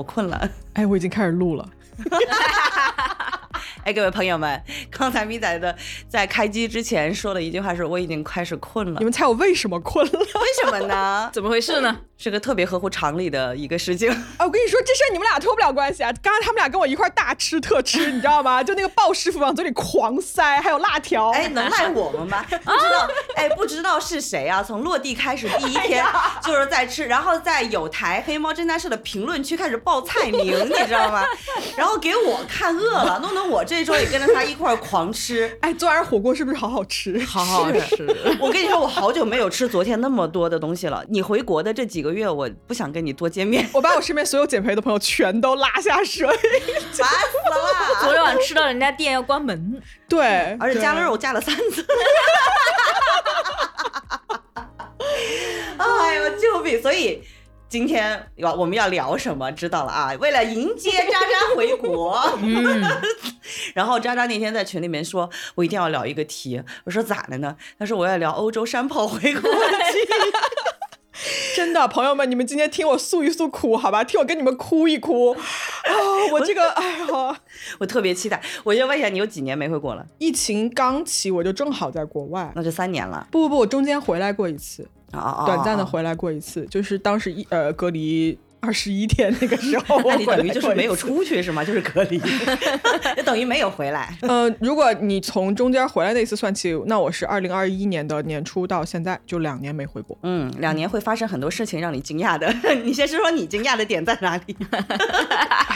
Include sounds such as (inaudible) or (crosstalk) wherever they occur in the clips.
我困了。(laughs) 哎，我已经开始录了。(laughs) 哎，各位朋友们，刚才咪仔的在开机之前说的一句话，是我已经开始困了你。们猜我为什么困了？为什么呢？(laughs) 怎么回事呢？是个特别合乎常理的一个事情。(laughs) 啊，我跟你说，这事儿你们俩脱不了关系啊！刚刚他们俩跟我一块儿大吃特吃，你知道吗？就那个鲍师傅往嘴里狂塞，还有辣条。哎，能赖我们吗？(laughs) 不知道，哎，不知道是谁啊？从落地开始第一天就是在吃，然后在有台黑猫侦探社的评论区开始报菜名，你知道吗？然后给我看饿了，弄得我这周也跟着他一块狂吃。(laughs) 哎，昨晚火锅是不是好好吃？好好吃。我跟你说，我好久没有吃昨天那么多的东西了。你回国的这几个月，我不想跟你多见面，(laughs) 我把我身边所有减肥的朋友全都拉下水。(laughs) 烦死了。(laughs) 昨天晚上吃到人家店要关门，对，而且加了肉加了三次。哎呦，救命！所以今天要我们要聊什么？知道了啊！为了迎接渣渣回国，嗯，然后渣渣那天在群里面说，我一定要聊一个题。我说咋的呢？他说我要聊欧洲山炮回国记。(laughs) 真的，朋友们，你们今天听我诉一诉苦，好吧？听我跟你们哭一哭。啊，我这个，哎呀，(laughs) 我特别期待。我就问一下，你有几年没回国了？疫情刚起，我就正好在国外。那就三年了。不不不，我中间回来过一次，啊啊！短暂的回来过一次，就是当时一呃隔离二十一天那个时候，(laughs) 我那你等于就是没有。出去是吗？(laughs) 就是隔离，(laughs) 就等于没有回来。呃，如果你从中间回来那次算起，那我是二零二一年的年初到现在就两年没回国。嗯，两年会发生很多事情让你惊讶的。你先说说你惊讶的点在哪里？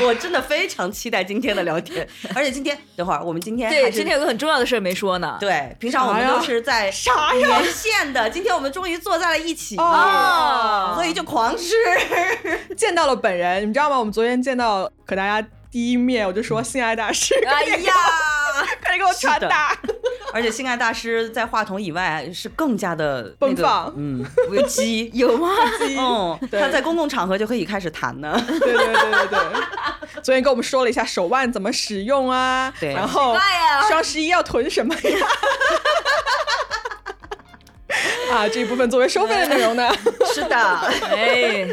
我真的非常期待今天的聊天，而且今天等会儿我们今天对，今天有个很重要的事儿没说呢。对，平常我们都是在啥呀连线的，今天我们终于坐在了一起，哦所以就狂吃。见到了本人，你们知道吗？我们昨天见到可大家第一面，我就说性爱大师，哎呀，快点给我 (laughs) 传达。而且性爱大师在话筒以外是更加的那个奔放嗯，有鸡。有吗？嗯，他在公共场合就可以开始谈呢。对对对对对，昨天跟我们说了一下手腕怎么使用啊，对然后双十一要囤什么呀？(laughs) 啊，这一部分作为收费的内容呢？是的，哎，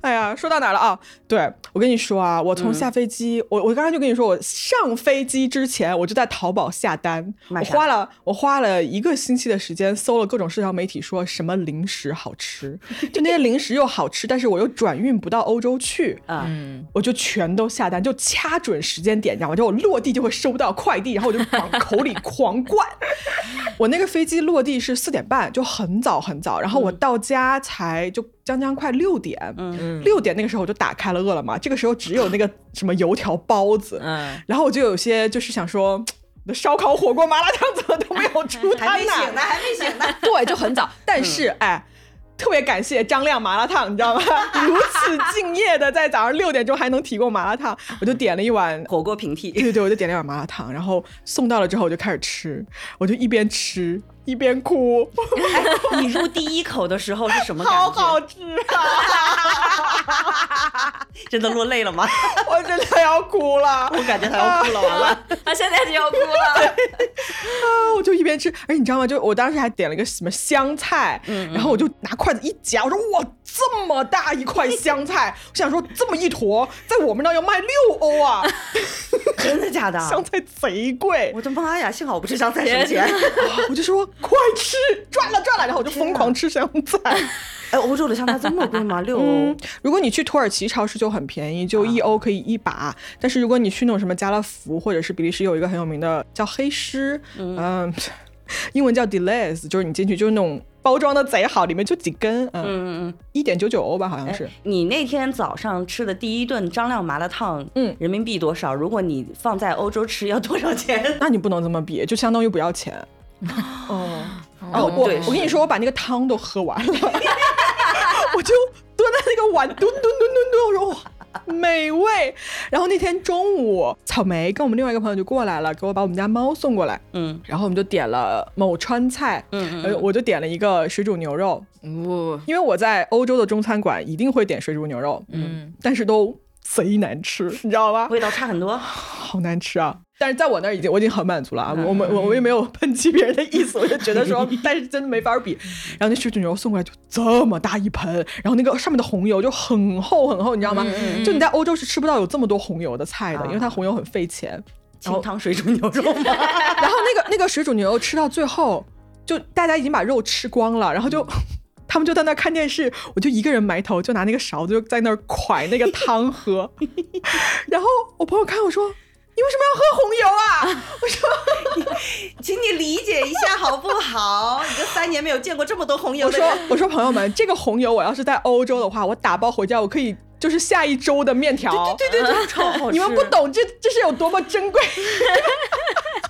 (laughs) 哎呀，说到哪儿了啊？对我跟你说啊，我嗯。从下飞机，我我刚才就跟你说，我上飞机之前我就在淘宝下单，我花了我花了一个星期的时间搜了各种社交媒体，说什么零食好吃，(laughs) 就那些零食又好吃，但是我又转运不到欧洲去，啊，嗯，我就全都下单，就掐准时间点，你知道吗？就我落地就会收到快递，然后我就往口里狂灌。(laughs) 我那个飞机落地是四点半，就很早很早，然后我到家才就将将快六点。嗯，六点那个时候我就打开了饿了么，这个时候只有那个 (laughs) 什么油条、包子，嗯，然后我就有些就是想说，(tsk) 烧烤、火锅、麻辣烫怎么都没有出还摊呢？还没醒呢，还没醒呢。(laughs) 对，就很早。但是、哎，特别感谢张亮麻辣烫，你知道吗？(laughs) 如此敬业的在早上六点钟还能提供麻辣烫，我就点了一碗。火锅平替，对对对，我就点了一碗麻辣烫，然后送到了之后我就开始吃，我就一边吃一边哭，你入第一口的时候是什么 (laughs) 感觉？好好吃啊！(laughs) 真的落泪了吗？(laughs) 我真的要哭了。我感觉他要哭了，完了。他现在就要哭了。啊，我就一边吃，而且你知道吗？就我当时还点了一个什么香菜，嗯然后我就拿筷子一夹，我说哇，这么大一块香菜，我想说这么一坨，在我们那儿要卖六欧啊，(laughs) 真的假的？(laughs) 香菜贼贵，我的妈呀！幸好我不吃香菜省钱。(laughs) 我就说快吃，赚了赚了，然后我就疯狂吃香菜。哎，欧洲的香菜这么贵吗？六欧嗯？，如果你去土耳其超市就很便宜，就一欧可以一把。但是如果你去那种什么家乐福或者是比利时有一个很有名的叫黑狮，嗯，英文叫 Deleuze，就是你进去就是那种包装的贼好，里面就几根，嗯，嗯嗯一点九九欧吧，好像嗯。是哎。，你那天早上吃的第一顿张亮麻辣烫，嗯人民币多少？如果你放在欧洲吃，要多少钱？(laughs) 那你不能这么比，就相当于不要钱。(laughs) 哦，然后哦我我跟你说，我把那个汤都喝完了，(laughs) 我就蹲在那个碗蹲蹲蹲蹲蹲，我说哇，(laughs) 美味。然后那天中午，草莓跟我们另外一个朋友就过来了，给我把我们家猫送过来，嗯。然后我们就点了某川菜，嗯呃，我就点了一个水煮牛肉，哦，因为我在欧洲的中餐馆一定会点水煮牛肉，嗯，但是都贼难吃，(laughs) 你知道吧？味道差很多，好难吃啊！但是在我那儿已经我已经很满足了啊，我们我我也没有抨击别人的意思，我就觉得说，(laughs) 但是真的没法比。然后那水煮牛肉送过来就这么大一盆，然后那个上面的红油就很厚很厚，你知道吗？就你在欧洲是吃不到有这么多红油的菜的，因为它红油很费钱。清汤水煮牛肉吗？(laughs) 然后那个那个水煮牛肉吃到最后，就大家已经把肉吃光了，然后就他们就在那看电视，我就一个人埋头就拿那个勺子就在那儿蒯那个汤喝。(laughs) 然后我朋友看我说。你为什么要喝红油啊？我说，(laughs) 请你理解一下好不好？你这三年没有见过这么多红油。我说，我说朋友们，这个红油我要是在欧洲的话，我打包回家，我可以就是下一周的面条。对对对，超好吃。你们不懂这这是有多么珍贵。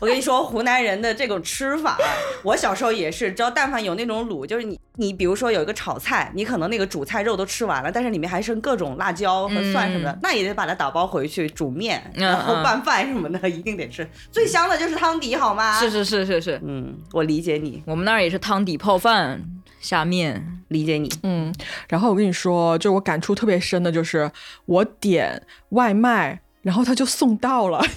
我跟你说，湖南人的这种吃法，我小时候也是，只要但凡有那种卤，就是你你比如说有一个炒菜，你可能那个主菜肉都吃完了，但是里面还剩各种辣椒和蒜什么的，那也得把它打包回去煮面，然后拌饭什么的，一定得吃。最香的就是汤底，好吗？是是是是是，嗯，我理解你。我们那儿也是汤底泡饭下面，理解你。嗯，然后我跟你说，就我感触特别深的就是我点外卖，然后他就送到了。(laughs)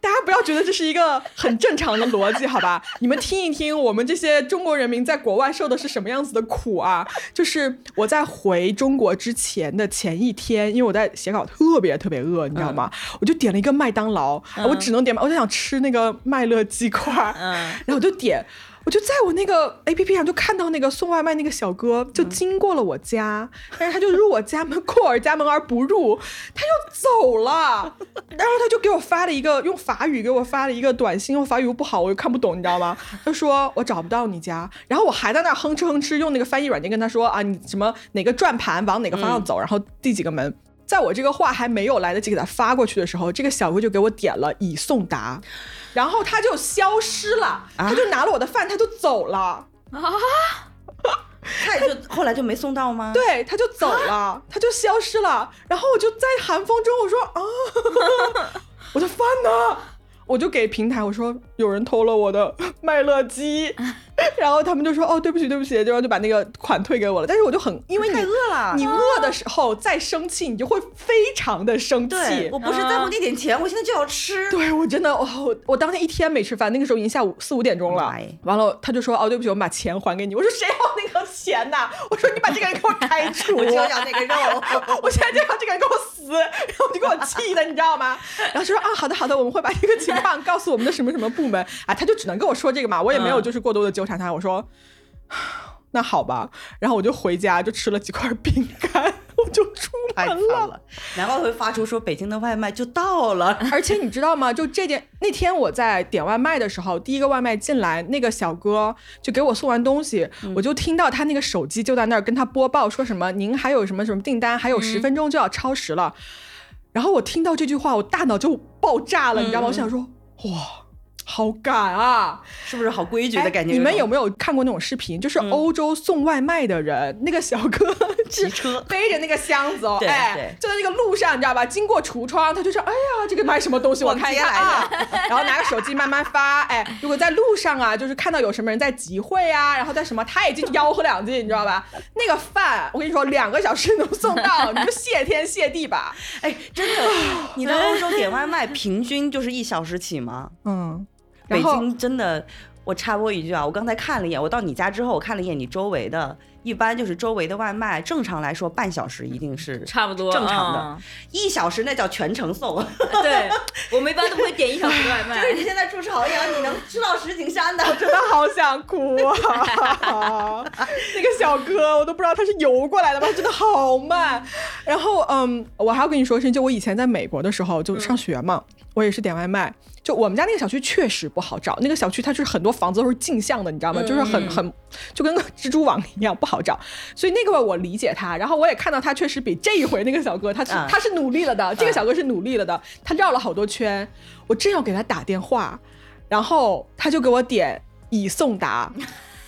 大家不要觉得这是一个很正常的逻辑，好吧？你们听一听，我们这些中国人民在国外受的是什么样子的苦啊？(laughs) 就是我在回中国之前的前一天，因为我在写稿，特别特别饿，你知道吗？我就点了一个麦当劳，我只能点，我就想吃那个麦乐鸡块，然后我就点。我就在我那个 A P P 上就看到那个送外卖那个小哥就经过了我家，但是他就入我家门，过我家门而不入，他就走了，(laughs) 然后他就给我发了一个用法语给我发了一个短信，用法语又不好，我又看不懂，你知道吗？他说我找不到你家，然后我还在那哼哧哼哧用那个翻译软件跟他说啊，你什么哪个转盘往哪个方向走，然后第几个门。在我这个话还没有来得及给他发过去的时候，这个小哥就给我点了已送达，然后他就消失了，他就拿了我的饭，他就走了。啊，他也就后来就没送到吗？(laughs) 对，他就走了，他就消失了，然后我就在寒风中，我说啊，(laughs) 我的饭呢？我就给平台我说有人偷了我的 (laughs) 麦乐鸡，(laughs) 然后他们就说哦对不起对不起，然后就把那个款退给我了。但是我就很因为你饿了，你饿的时候再生气，你就会非常的生气。我不是在乎那点钱，我现在就要吃。对我真的哦我当天一天没吃饭，那个时候已经下午四五点钟了。完了他就说哦对不起，我们把钱还给你。我说谁要那个钱呐？我说你把这个人给我开除，我 (laughs) 就要那个肉，(laughs) 我现在就要这个人给我死，然后就给我气的，你知道吗？然后就说啊好的好的，我们会把这个情况。告诉我们的什么什么部门啊？(laughs) 他就只能跟我说这个嘛，我也没有就是过多的纠缠他。我说那好吧，然后我就回家就吃了几块饼干，我就出门了。难怪会发出说北京的外卖就到了。(laughs) 而且你知道吗？就这件那天我在点外卖的时候，第一个外卖进来，那个小哥就给我送完东西，我就听到他那个手机就在那儿跟他播报说什么，您还有什么什么订单，还有十分钟就要超时了。然后我听到这句话，我大脑就爆炸了，你知道吗？我想说。哇，好赶啊！是不是好规矩的感觉？你们有没有看过那种视频？就是欧洲送外卖的人，那个小哥 (laughs) 骑车背着那个箱子哦，哎，就在那个路上，你知道吧？经过橱窗，他就说：“哎呀，这个买什么东西？我看一下啊。”然后拿个手机慢慢发。哎，(laughs) 如果在路上啊，就是看到有什么人在集会啊，然后在什么，他也进去吆喝两句，你知道吧？(laughs) 那个饭，我跟你说，两个小时能送到，你就谢天谢地吧。哎，真的，你在欧洲点外卖平均就是一小时起吗？嗯，北京真的，我插播一句啊，我刚才看了一眼，我到你家之后，我看了一眼你周围的。一般就是周围的外卖，正常来说半小时一定是差不多正常的，一小时那叫全程送。对，(laughs) 我们一般都不会点一小时外卖。就是你现在住朝阳，你能吃到石景山的，我真的好想哭啊！(laughs) 那个小哥，我都不知道他是游过来的吧，真的好慢。然后，嗯，我还要跟你说一声，就我以前在美国的时候，就上学嘛，我也是点外卖。就我们家那个小区确实不好找，那个小区它就是很多房子都是镜像的，你知道吗？就是很很就跟个蜘蛛网一样不好找，所以那个我理解他，然后我也看到他确实比这一回那个小哥他是他是努力了的，这个小哥是努力了的，他绕了好多圈，我正要给他打电话，然后他就给我点已送达，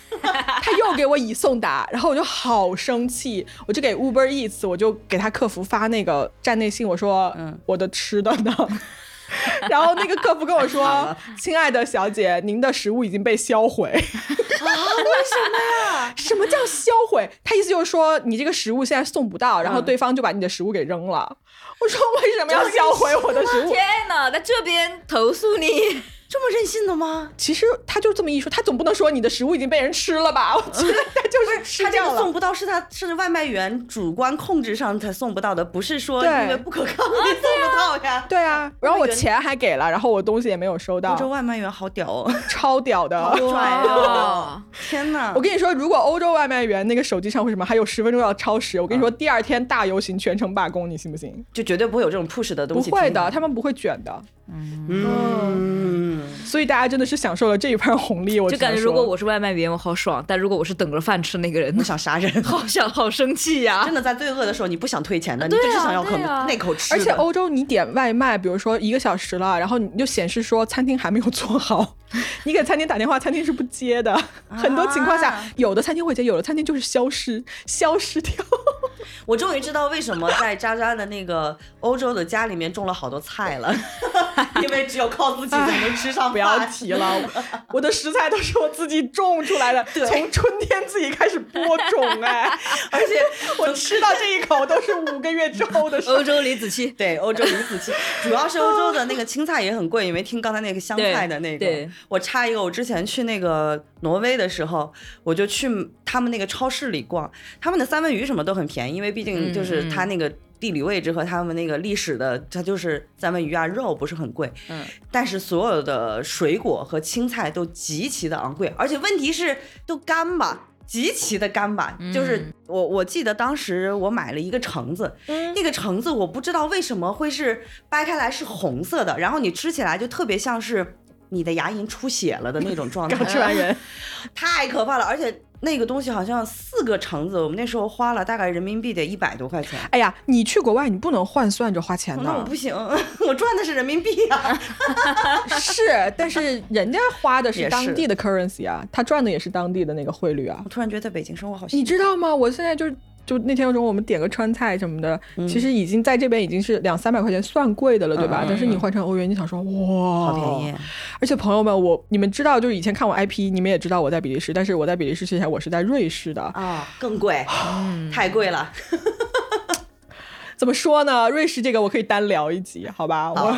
(laughs) 他又给我已送达，然后我就好生气，我就给 Uber Eats，我就给他客服发那个站内信，我说嗯。我的吃的呢。(laughs) 然后那个客服跟我说：“亲爱的小姐，您的食物已经被销毁。(laughs) ”啊？为什么呀？什么叫销毁？他意思就是说你这个食物现在送不到，然后对方就把你的食物给扔了。我说为什么要销毁我的食物？(laughs) 天哪，在这边投诉你。这么任性的吗？其实他就这么一说，他总不能说你的食物已经被人吃了吧？(laughs) 我觉得他就是吃掉了。送不到是他是外卖员主观控制上才送不到的，不是说因为不可抗力送不到呀。(laughs) 对啊，然后我钱还给了，然后我东西也没有收到。欧洲外卖员好屌哦，超屌的，好拽哦！天哪！我跟你说，如果欧洲外卖员那个手机上为什么还有十分钟要超时？我跟你说，第二天大游行全程罢工，你信不信？就绝对不会有这种 push 的东西。不会的，他们不会卷的。嗯，所以大家真的是享受了这一盘红利。我就感觉如果我是外卖员，我好爽；但如果我是等着饭吃那个人，我想杀人，好想好生气呀！(laughs) 真的在最饿的时候，你不想退钱的，你就是想要口那口吃。而且欧洲你点外卖，比如说一个小时了，然后你就显示说餐厅还没有做好，(laughs) 你给餐厅打电话，餐厅是不接的。很多情况下，有的餐厅会接，有的餐厅就是消失，消失掉。我终于知道为什么在渣渣的那个欧洲的家里面种了好多菜了，因为只有靠自己才能吃上。(laughs) 不要提了，我的食材都是我自己种出来的，(laughs) 从春天自己开始播种哎，(laughs) 而且我吃到这一口都是五个月之后的事。欧洲李子柒，对，欧洲李子柒，主要是欧洲的那个青菜也很贵，你没听刚才那个香菜的那个。我插一个，我之前去那个挪威的时候，我就去他们那个超市里逛，他们的三文鱼什么都很便宜，因为毕竟就是他那个。地理位置和他们那个历史的，它就是三文鱼啊，肉不是很贵，嗯，但是所有的水果和青菜都极其的昂贵，而且问题是都干吧，极其的干吧，就是我我记得当时我买了一个橙子，那个橙子我不知道为什么会是掰开来是红色的，然后你吃起来就特别像是你的牙龈出血了的那种状态，吃完人，太可怕了，而且。那个东西好像四个橙子，我们那时候花了大概人民币得一百多块钱。哎呀，你去国外你不能换算着花钱的。那我不行，(laughs) 我赚的是人民币啊。(laughs) 是，但是人家花的是当地的 currency 啊，他赚的也是当地的那个汇率啊。我突然觉得在北京生活好。你知道吗？我现在就是。就那天中午我们点个川菜什么的，其实已经在这边已经是两三百块钱算贵的了，对吧？但是你换成欧元，你想说哇，好便宜。而且朋友们，我你们知道，就是以前看我 IP，你们也知道我在比利时，但是我在比利时之前我是在瑞士的啊，更贵，太贵了。怎么说呢？瑞士这个我可以单聊一集，好吧？我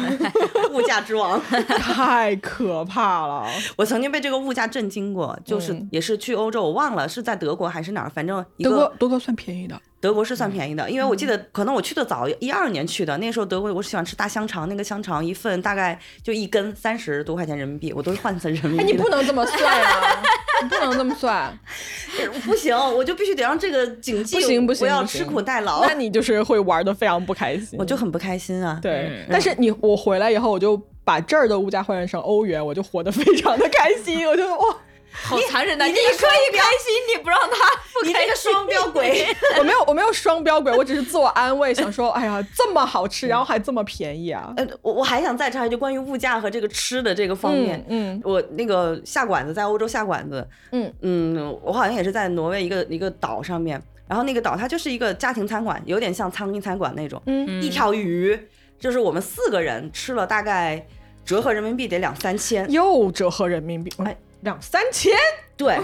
物价之王 (laughs) 太可怕了。我曾经被这个物价震惊过，就是也是去欧洲，我忘了是在德国还是哪儿，反正德国德国算便宜的。德国是算便宜的，因为我记得可能我去的早，一二年去的，那时候德国我喜欢吃大香肠，那个香肠一份大概就一根三十多块钱人民币，我都是换成人民币。你不能这么算啊！(laughs) 你不能这么算，(laughs) 不行，我就必须得让这个警不行不行，我要吃苦耐劳。那你就是会玩的非常不开心，我就很不开心啊。对，但是你我回来以后，我就把这儿的物价换算成欧元，我就活得非常的开心，我就哇。好残忍的！你可以开心，你不让他，你这个双标鬼！(laughs) 我没有，我没有双标鬼，我只是自我安慰，想说，哎呀，这么好吃，然后还这么便宜啊！呃，我我还想再插一句，关于物价和这个吃的这个方面，嗯，我那个下馆子在欧洲下馆子，嗯嗯，我好像也是在挪威一个一个岛上面，然后那个岛它就是一个家庭餐馆，有点像苍蝇餐馆那种，嗯，一条鱼就是我们四个人吃了大概折合人民币得两三千，又折合人民币，哎。两三千，对，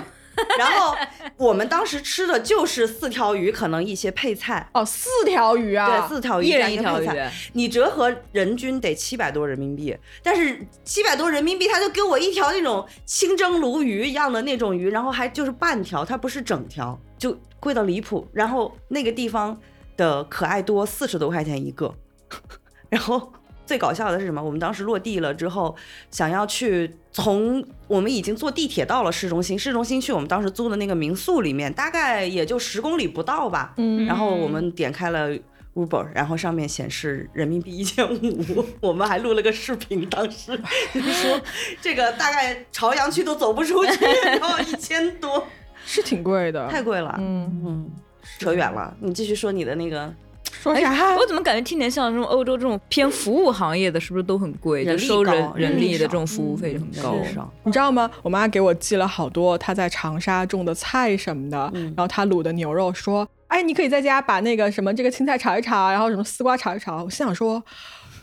然后我们当时吃的就是四条鱼，可能一些配菜。哦，四条鱼啊，对，四条鱼，一人一条鱼，你折合人均得七百多人民币，但是七百多人民币，他就给我一条那种清蒸鲈鱼一样的那种鱼，然后还就是半条，它不是整条，就贵到离谱。然后那个地方的可爱多四十多块钱一个，(laughs) 然后。最搞笑的是什么？我们当时落地了之后，想要去从我们已经坐地铁到了市中心，市中心去我们当时租的那个民宿里面，大概也就十公里不到吧。嗯。然后我们点开了 Uber，然后上面显示人民币一千五，(laughs) 我们还录了个视频。当时说这个大概朝阳区都走不出去，然后一千多，(laughs) 是挺贵的，太贵了。嗯嗯，扯远了，你继续说你的那个。说啥？我怎么感觉听起来像这种欧洲这种偏服务行业的，是不是都很贵？就收人人力的这种服务费很高。你知道吗？我妈给我寄了好多她在长沙种的菜什么的，然后她卤的牛肉，说：“哎，你可以在家把那个什么这个青菜炒一炒，然后什么丝瓜炒一炒。”我心想说。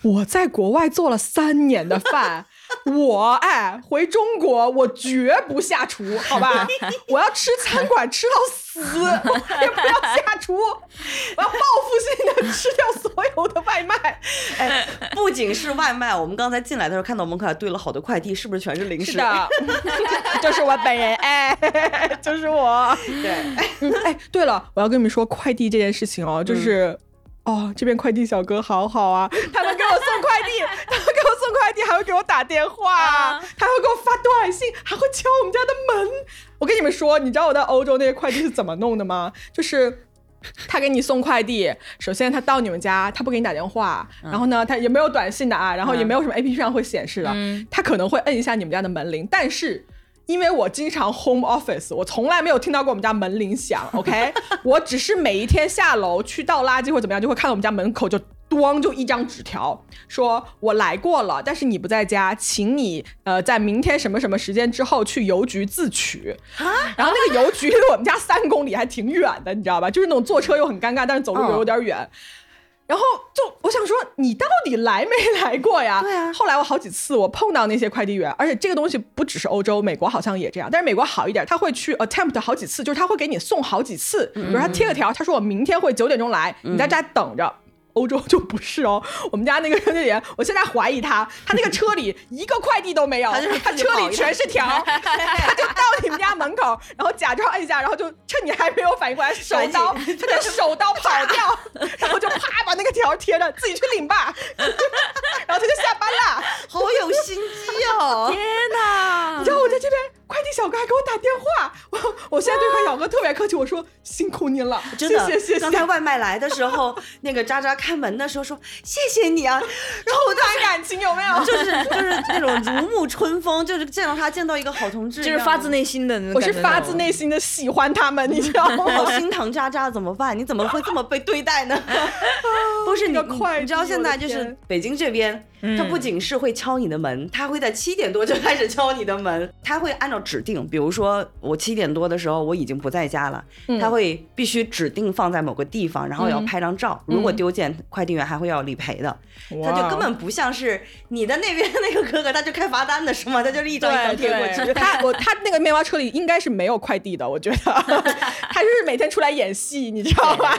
我在国外做了三年的饭。我哎，回中国我绝不下厨，好吧？(laughs) 我要吃餐馆吃到死，我 (laughs) 也不要下厨，我要报复性的吃掉所有的外卖。哎，不仅是外卖，我们刚才进来的时候看到门口还堆了好多快递，是不是全是零食？是的，(laughs) 就是我本人，哎，就是我。对，哎，对了，我要跟你们说快递这件事情哦，就是。哦，这边快递小哥好好啊，他们给我送快递，他们给我送快递，还会给我打电话，还会给我发短信，还会敲我们家的门。我跟你们说，你知道我在欧洲那些快递是怎么弄的吗？就是他给你送快递，首先他到你们家，他不给你打电话，然后呢，他也没有短信的啊，然后也没有什么 A P P 上会显示的，他可能会摁一下你们家的门铃，但是。因为我经常 home office，我从来没有听到过我们家门铃响。(laughs) OK，我只是每一天下楼去倒垃圾或怎么样，就会看到我们家门口就咣就一张纸条，说我来过了，但是你不在家，请你呃在明天什么什么时间之后去邮局自取。啊然后那个邮局离我们家三公里，还挺远的，你知道吧？就是那种坐车又很尴尬，但是走路又有点远。然后就我想说，你到底来没来过呀？对啊。后来我好几次我碰到那些快递员，而且这个东西不只是欧洲，美国好像也这样。但是美国好一点，他会去 attempt 好几次，就是他会给你送好几次。比如他贴个条，他说我明天会九点钟来，你在家等着。欧洲就不是哦，(laughs) 我们家那个快递员，我现在怀疑他，他那个车里一个快递都没有，他车里全是条，(laughs) 他就到你们家门口，然后假装按一下，然后就趁你还没有反应过来，手刀，他就手刀跑掉，(laughs) 然后就啪把那个条贴着，自己去领吧，然后他就下班了，好有心机哦，天哪！你知道我在这边。快递小哥还给我打电话，我我现在对快递小哥特别客气，我说辛苦您了，(laughs) 真的谢谢谢谢。刚才外卖来的时候，(laughs) 那个渣渣开门的时候说谢谢你啊，(laughs) 然后我谈感情有没有？就是就是那种如沐春风，就是见到他见到一个好同志，就是发自内心的，我是发自内心的喜欢他们，你知道吗？好心疼渣渣怎么办？你怎么会这么被对待呢？不是你你知道现在就是北京这边。他不仅是会敲你的门，他会在七点多就开始敲你的门。(laughs) 他会按照指定，比如说我七点多的时候我已经不在家了，他会必须指定放在某个地方，然后要拍张照。如果丢件，快递员还会要理赔的。他就根本不像是你的那边那个哥哥，他就开罚单的是吗？他就是一张一张贴过去。(laughs) 他我他那个面包车里应该是没有快递的，我觉得 (laughs) 他就是每天出来演戏，你知道吧？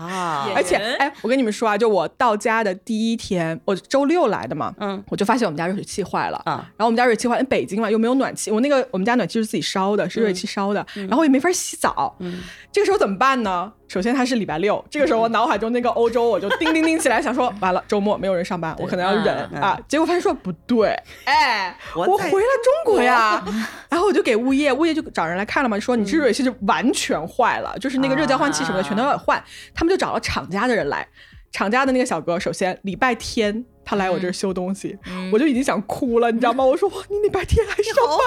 啊！而且，哎，我跟你们说啊，就我到家的第一天，我周六来的嘛，嗯，我就发现我们家热水器坏了，啊，然后我们家热水器坏，因为北京嘛又没有暖气，我那个我们家暖气是自己烧的，是热水器烧的，然后也没法洗澡，嗯，这个时候怎么办呢？首先它是礼拜六，这个时候我脑海中那个欧洲我就叮叮叮起来，想说完了周末没有人上班，我可能要忍啊，结果发现说不对，哎，我回了中国呀，然后我就给物业，物业就找人来看了嘛，说你这热水器就完全坏了，就是那个热交换器什么的全都要换，他们就找了厂家的人来。厂家的那个小哥，首先礼拜天他来我这儿修东西，我就已经想哭了，你知道吗？我说哇，你礼拜天还上班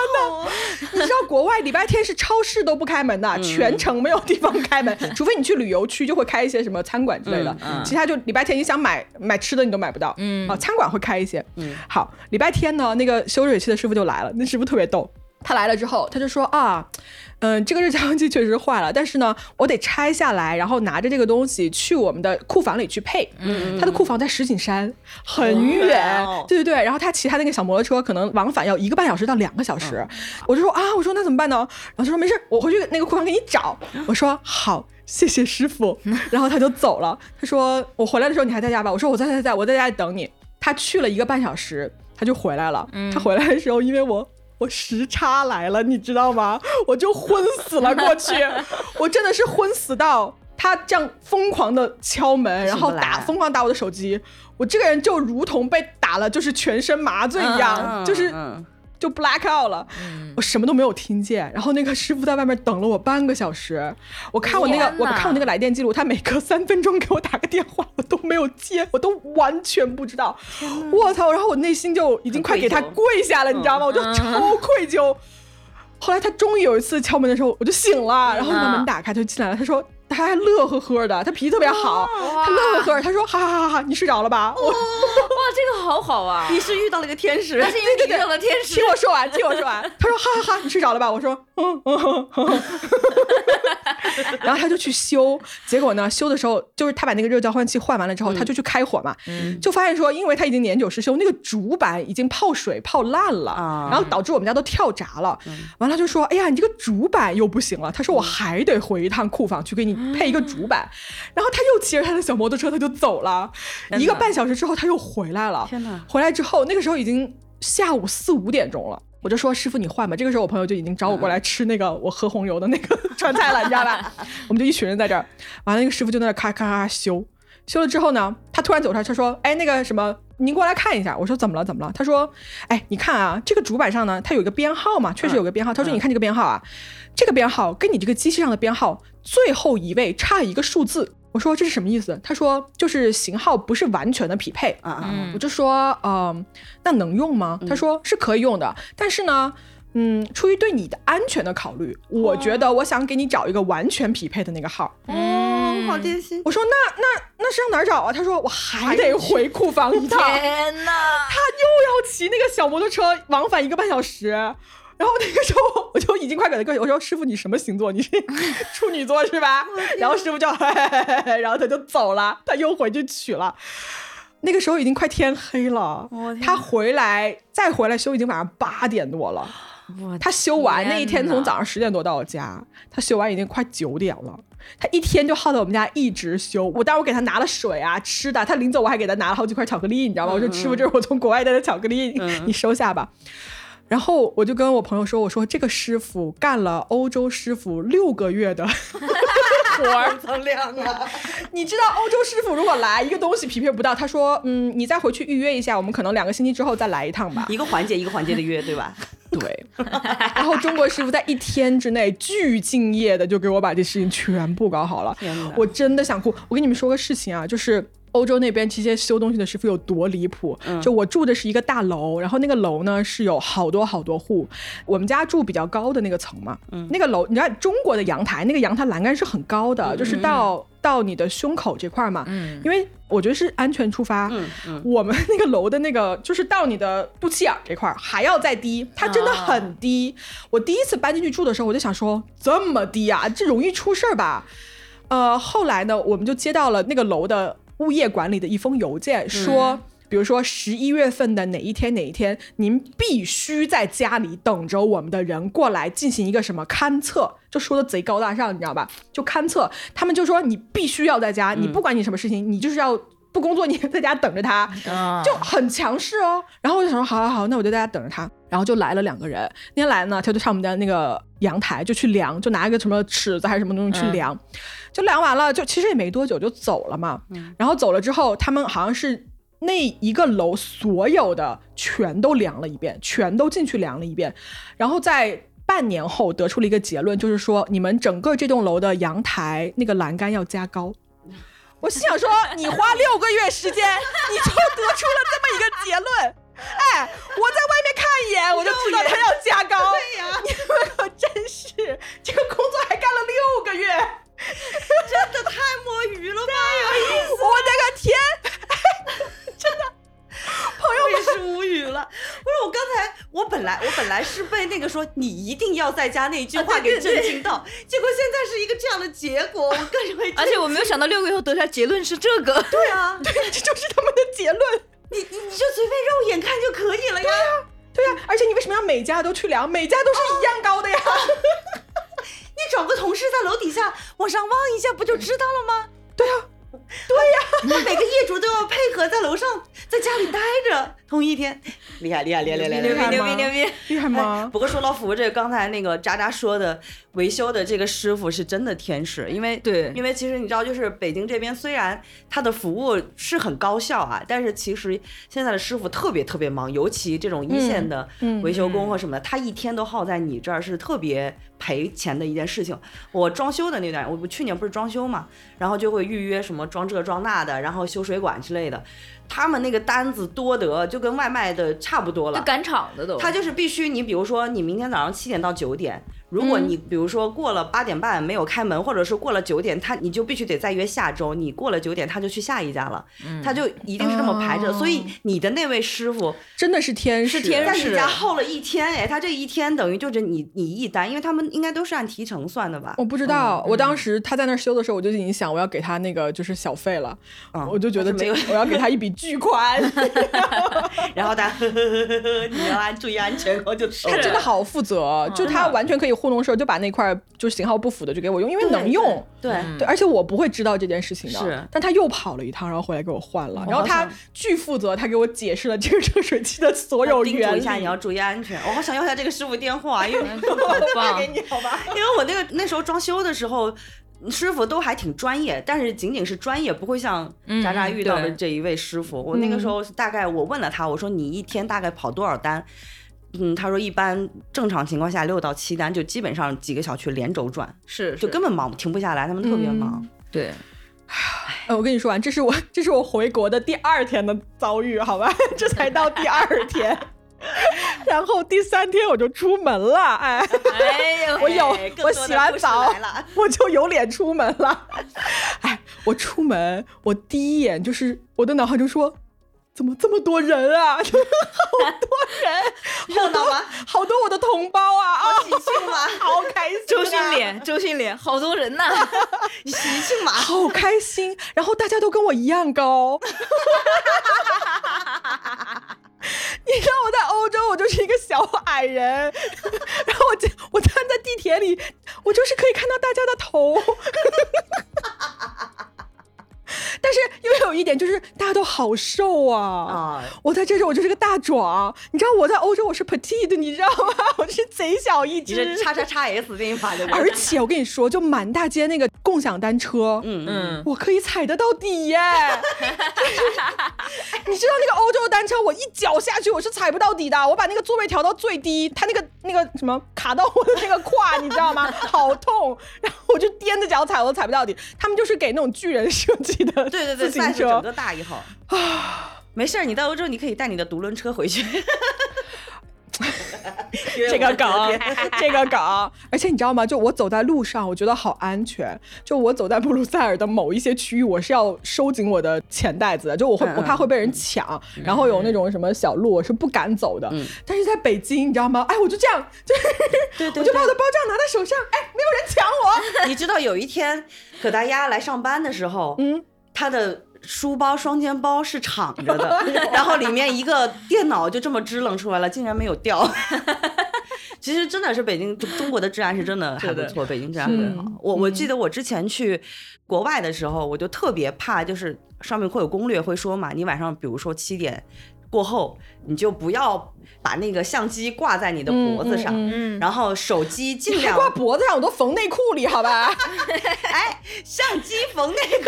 呢？(laughs) 你知道国外礼拜天是超市都不开门的，全程没有地方开门，(laughs) 除非你去旅游区就会开一些什么餐馆之类的，其他就礼拜天你想买买吃的你都买不到。嗯。啊，餐馆会开一些。嗯，好，礼拜天呢，那个修热水器的师傅就来了，那师傅特别逗，他来了之后他就说啊。嗯，这个热交换器确实坏了，但是呢，我得拆下来，然后拿着这个东西去我们的库房里去配。嗯，他的库房在石景山，很远。对对对，然后他骑他那个小摩托车，可能往返要一个半小时到两个小时。我就说啊，我说那怎么办呢？然后他说没事，我回去那个库房给你找。(laughs) 我说好，谢谢师傅。然后他就走了。他说我回来的时候你还在家吧？我说我在在在，我在家里等你。他去了一个半小时，他就回来了。他回来的时候，因为我。我时差来了，你知道吗？我就昏死了过去，(laughs) 我真的是昏死到他这样疯狂的敲门，然后打疯狂打我的手机，我这个人就如同被打了，就是全身麻醉一样，就是。就 black out 了，我什么都没有听见。然后那个师傅在外面等了我半个小时。我看我那个，我看我那个来电记录，他每隔三分钟给我打个电话，我都没有接，我都完全不知道。我操！然后我内心就已经快给他跪下了，你知道吗？我就超愧疚。后来他终于有一次敲门的时候，我就醒了，然后把门打开，他就进来了。他说。他还乐呵呵的，他脾气特别好，他乐呵呵，他说：“哈哈哈哈，你睡着了吧？” (laughs) 哇，这个好好啊！你是遇到了一个天使，那是因为你遇到了天使。听我说完，听我说完。(laughs) 他说：“哈哈哈，你睡着了吧？”我说：“嗯嗯嗯。” (laughs) 然后他就去修，结果呢，修的时候就是他把那个热交换器换完了之后，他就去开火嘛，就发现说，因为他已经年久失修，那个主板已经泡水泡烂了，然后导致我们家都跳闸了。完了就说：“哎呀，你这个主板又不行了。”他说：“我还得回一趟库房去给你配一个主板。”然后他又骑着他的小摩托车，他就走了。一个半小时之后，他又回来了。天哪！回来之后，那个时候已经下午四五点钟了。我就说师傅你换吧，这个时候我朋友就已经找我过来吃那个我喝红油的那个 (laughs) 川菜了，你知道吧？(laughs) 我们就一群人在这儿，完了那个师傅就在那咔咔咔修，修了之后呢，他突然走出来，他说：“哎，那个什么，您过来看一下。”我说：“怎么了？怎么了？”他说：“哎，你看啊，这个主板上呢，它有一个编号嘛，确实有个编号。他说：‘你看这个编号啊，这个编号跟你这个机器上的编号最后一位差一个数字。’我说这是什么意思？他说就是型号不是完全的匹配啊啊！我就说呃，那能用吗？他说是可以用的，但是呢，嗯，出于对你的安全的考虑，我觉得我想给你找一个完全匹配的那个号。哦，好贴心。我说那那那是上哪儿找啊？他说我还得回库房一趟。天呐！他又要骑那个小摩托车往返一个半小时。然后那个时候我就已经快给他跪，我说师傅你什么星座？你是 (laughs) 处女座是吧？然后师傅就，(laughs) 然后他就走了，他又回去取了。那个时候已经快天黑了，他回来再回来修已经晚上八点多了。他修完那一天从早上十点多到我家，他修完已经快九点了。他一天就耗在我们家一直修。我当时我给他拿了水啊吃的，他临走我还给他拿了好几块巧克力，你知道吗？我说师傅这是我从国外带的巧克力，你收下吧。然后我就跟我朋友说：“我说这个师傅干了欧洲师傅六个月的 (laughs) 活儿，增量啊！你知道欧洲师傅如果来一个东西匹配不到，他说：嗯，你再回去预约一下，我们可能两个星期之后再来一趟吧。一个环节一个环节的约，对吧？(laughs) 对。然后中国师傅在一天之内巨敬业的就给我把这事情全部搞好了，我真的想哭。我跟你们说个事情啊，就是。欧洲那边这些修东西的师傅有多离谱？就我住的是一个大楼，然后那个楼呢是有好多好多户，我们家住比较高的那个层嘛。那个楼，你知道中国的阳台，那个阳台栏杆是很高的，就是到到你的胸口这块嘛。因为我觉得是安全出发。我们那个楼的那个就是到你的肚脐眼这块还要再低，它真的很低。我第一次搬进去住的时候，我就想说这么低啊，这容易出事儿吧？呃，后来呢，我们就接到了那个楼的。物业管理的一封邮件说，比如说十一月份的哪一天哪一天，您必须在家里等着我们的人过来进行一个什么勘测，就说的贼高大上，你知道吧？就勘测，他们就说你必须要在家，你不管你什么事情，你就是要不工作，你在家等着他，就很强势哦。然后我就想说，好好好，那我就在家等着他。然后就来了两个人，那天来呢，他就上我们家那个阳台就去量，就拿一个什么尺子还是什么东西去量。就量完了，就其实也没多久就走了嘛。然后走了之后，他们好像是那一个楼所有的全都量了一遍，全都进去量了一遍。然后在半年后得出了一个结论，就是说你们整个这栋楼的阳台那个栏杆要加高。我心想说，你花六个月时间，你就得出了这么一个结论。哎，我在外面看一眼，我就知道他要加高。(laughs) 对呀，你们可真是这个工作还干了六个月。真的太摸鱼了吧！太有意思！我的个天，真的，朋友也是无语了。不是我刚才，我本来我本来是被那个说你一定要在家那句话给震惊到，结果现在是一个这样的结果，我更会。而且我没有想到六个月后得出来结论是这个。对啊，(laughs) 对，这就是他们的结论。你你你就随便肉眼看就可以了呀。对呀，对呀，而且你为什么要每家都去量？每家都是一样高的呀。(laughs) 你找个同事在楼底下往上望一下，不就知道了吗？对呀，对呀，那 (laughs) 每个业主都要配合在楼上，在家里待着。同一天，厉害厉害厉害厉害厉害牛逼牛逼厉害吗？不过说到服务这个，刚才那个渣渣说的维修的这个师傅是真的天使，因为对，因为其实你知道，就是北京这边虽然他的服务是很高效啊，但是其实现在的师傅特别特别忙，尤其这种一线的维修工或什么的，他一天都耗在你这儿是特别赔钱的一件事情。我装修的那段，我我去年不是装修嘛，然后就会预约什么装这装那的，然后修水管之类的。他们那个单子多得就跟外卖的差不多了，赶场的都。他就是必须你，比如说你明天早上七点到九点，如果你比如说过了八点半没有开门，或者是过了九点，他你就必须得再约下周。你过了九点，他就去下一家了，他就一定是这么排着。所以你的那位师傅真的是天使，在你家耗了一天，哎，他这一天等于就是你你一单，因为他们应该都是按提成算的吧？我不知道，我当时他在那修的时候，我就已经想我要给他那个就是小费了，我就觉得这我要给他一笔巨款，(laughs) 然后他 (laughs) 你要注意安全，然后就他真的好负责，就他完全可以糊弄事儿，就把那块就是型号不符的就给我用，因为能用，对对，而且我不会知道这件事情的，是，但他又跑了一趟，然后回来给我换了，然后他巨负责，他给我解释了这个热水器的所有原理，一下你要注意安全，(laughs) 我好想要一下这个师傅电话，因为发给你好吧，因为我那个那时候装修的时候。师傅都还挺专业，但是仅仅是专业，不会像渣渣遇到的这一位师傅。我那个时候大概我问了他，我说你一天大概跑多少单？嗯，他说一般正常情况下六到七单，就基本上几个小区连轴转，是就根本忙停不下来，他们特别忙。对，哎，我跟你说完，这是我这是我回国的第二天的遭遇，好吧？(laughs) 这才到第二天。然后第三天我就出门了，哎，我有我洗完澡，我就有脸出门了。(laughs) 哎，我出门，我第一眼就是我的脑海就说，怎么这么多人啊？(laughs) 好多人，(laughs) 热闹吗？好多我的同胞啊！啊，喜庆吗？(laughs) 好开心！周迅脸，周迅脸，好多人呐！喜庆吗？好开心！然后大家都跟我一样高。你知道我在欧洲，我就是一个小矮人，然后我我站在地铁里，我就是可以看到大家的头。但是又有一点，就是大家都好瘦啊！啊，我在这里我就是个大壮，你知道我在欧洲我是 petite，你知道吗？(laughs) 我是贼小一只，叉叉叉 S 给你发的。而且我跟你说，就满大街那个共享单车，嗯嗯，我可以踩得到底耶！(laughs) 你知道那个欧洲单车，我一脚下去我是踩不到底的，我把那个座位调到最低，它那个那个什么卡到我的那个胯，你知道吗？好痛！然后我就踮着脚踩，我都踩不到底。他们就是给那种巨人设计的。对对对对，算是整个大一号啊！没事儿，你到欧洲你可以带你的独轮车回去。(laughs) 这个梗，这个梗，而且你知道吗？就我走在路上，我觉得好安全。就我走在布鲁塞尔的某一些区域，我是要收紧我的钱袋子的，就我会我怕会被人抢。然后有那种什么小路，我是不敢走的。但是在北京，你知道吗？哎，我就这样，(laughs) 就对对，我就把我的包这样拿在手上，哎，没有人抢我。(laughs) 你知道有一天葛大丫来上班的时候，嗯，他的。书包双肩包是敞着的，(laughs) 然后里面一个电脑就这么支棱出来了，竟然没有掉。(laughs) 其实真的是北京中国的治安是真的还不错，北京治安很好。我我记得我之前去国外的时候，我就特别怕，就是上面会有攻略会说嘛，你晚上比如说七点过后，你就不要。把那个相机挂在你的脖子上，然后手机尽量挂脖子上，我都缝内裤里，好吧？(laughs) 哎，相机缝内裤，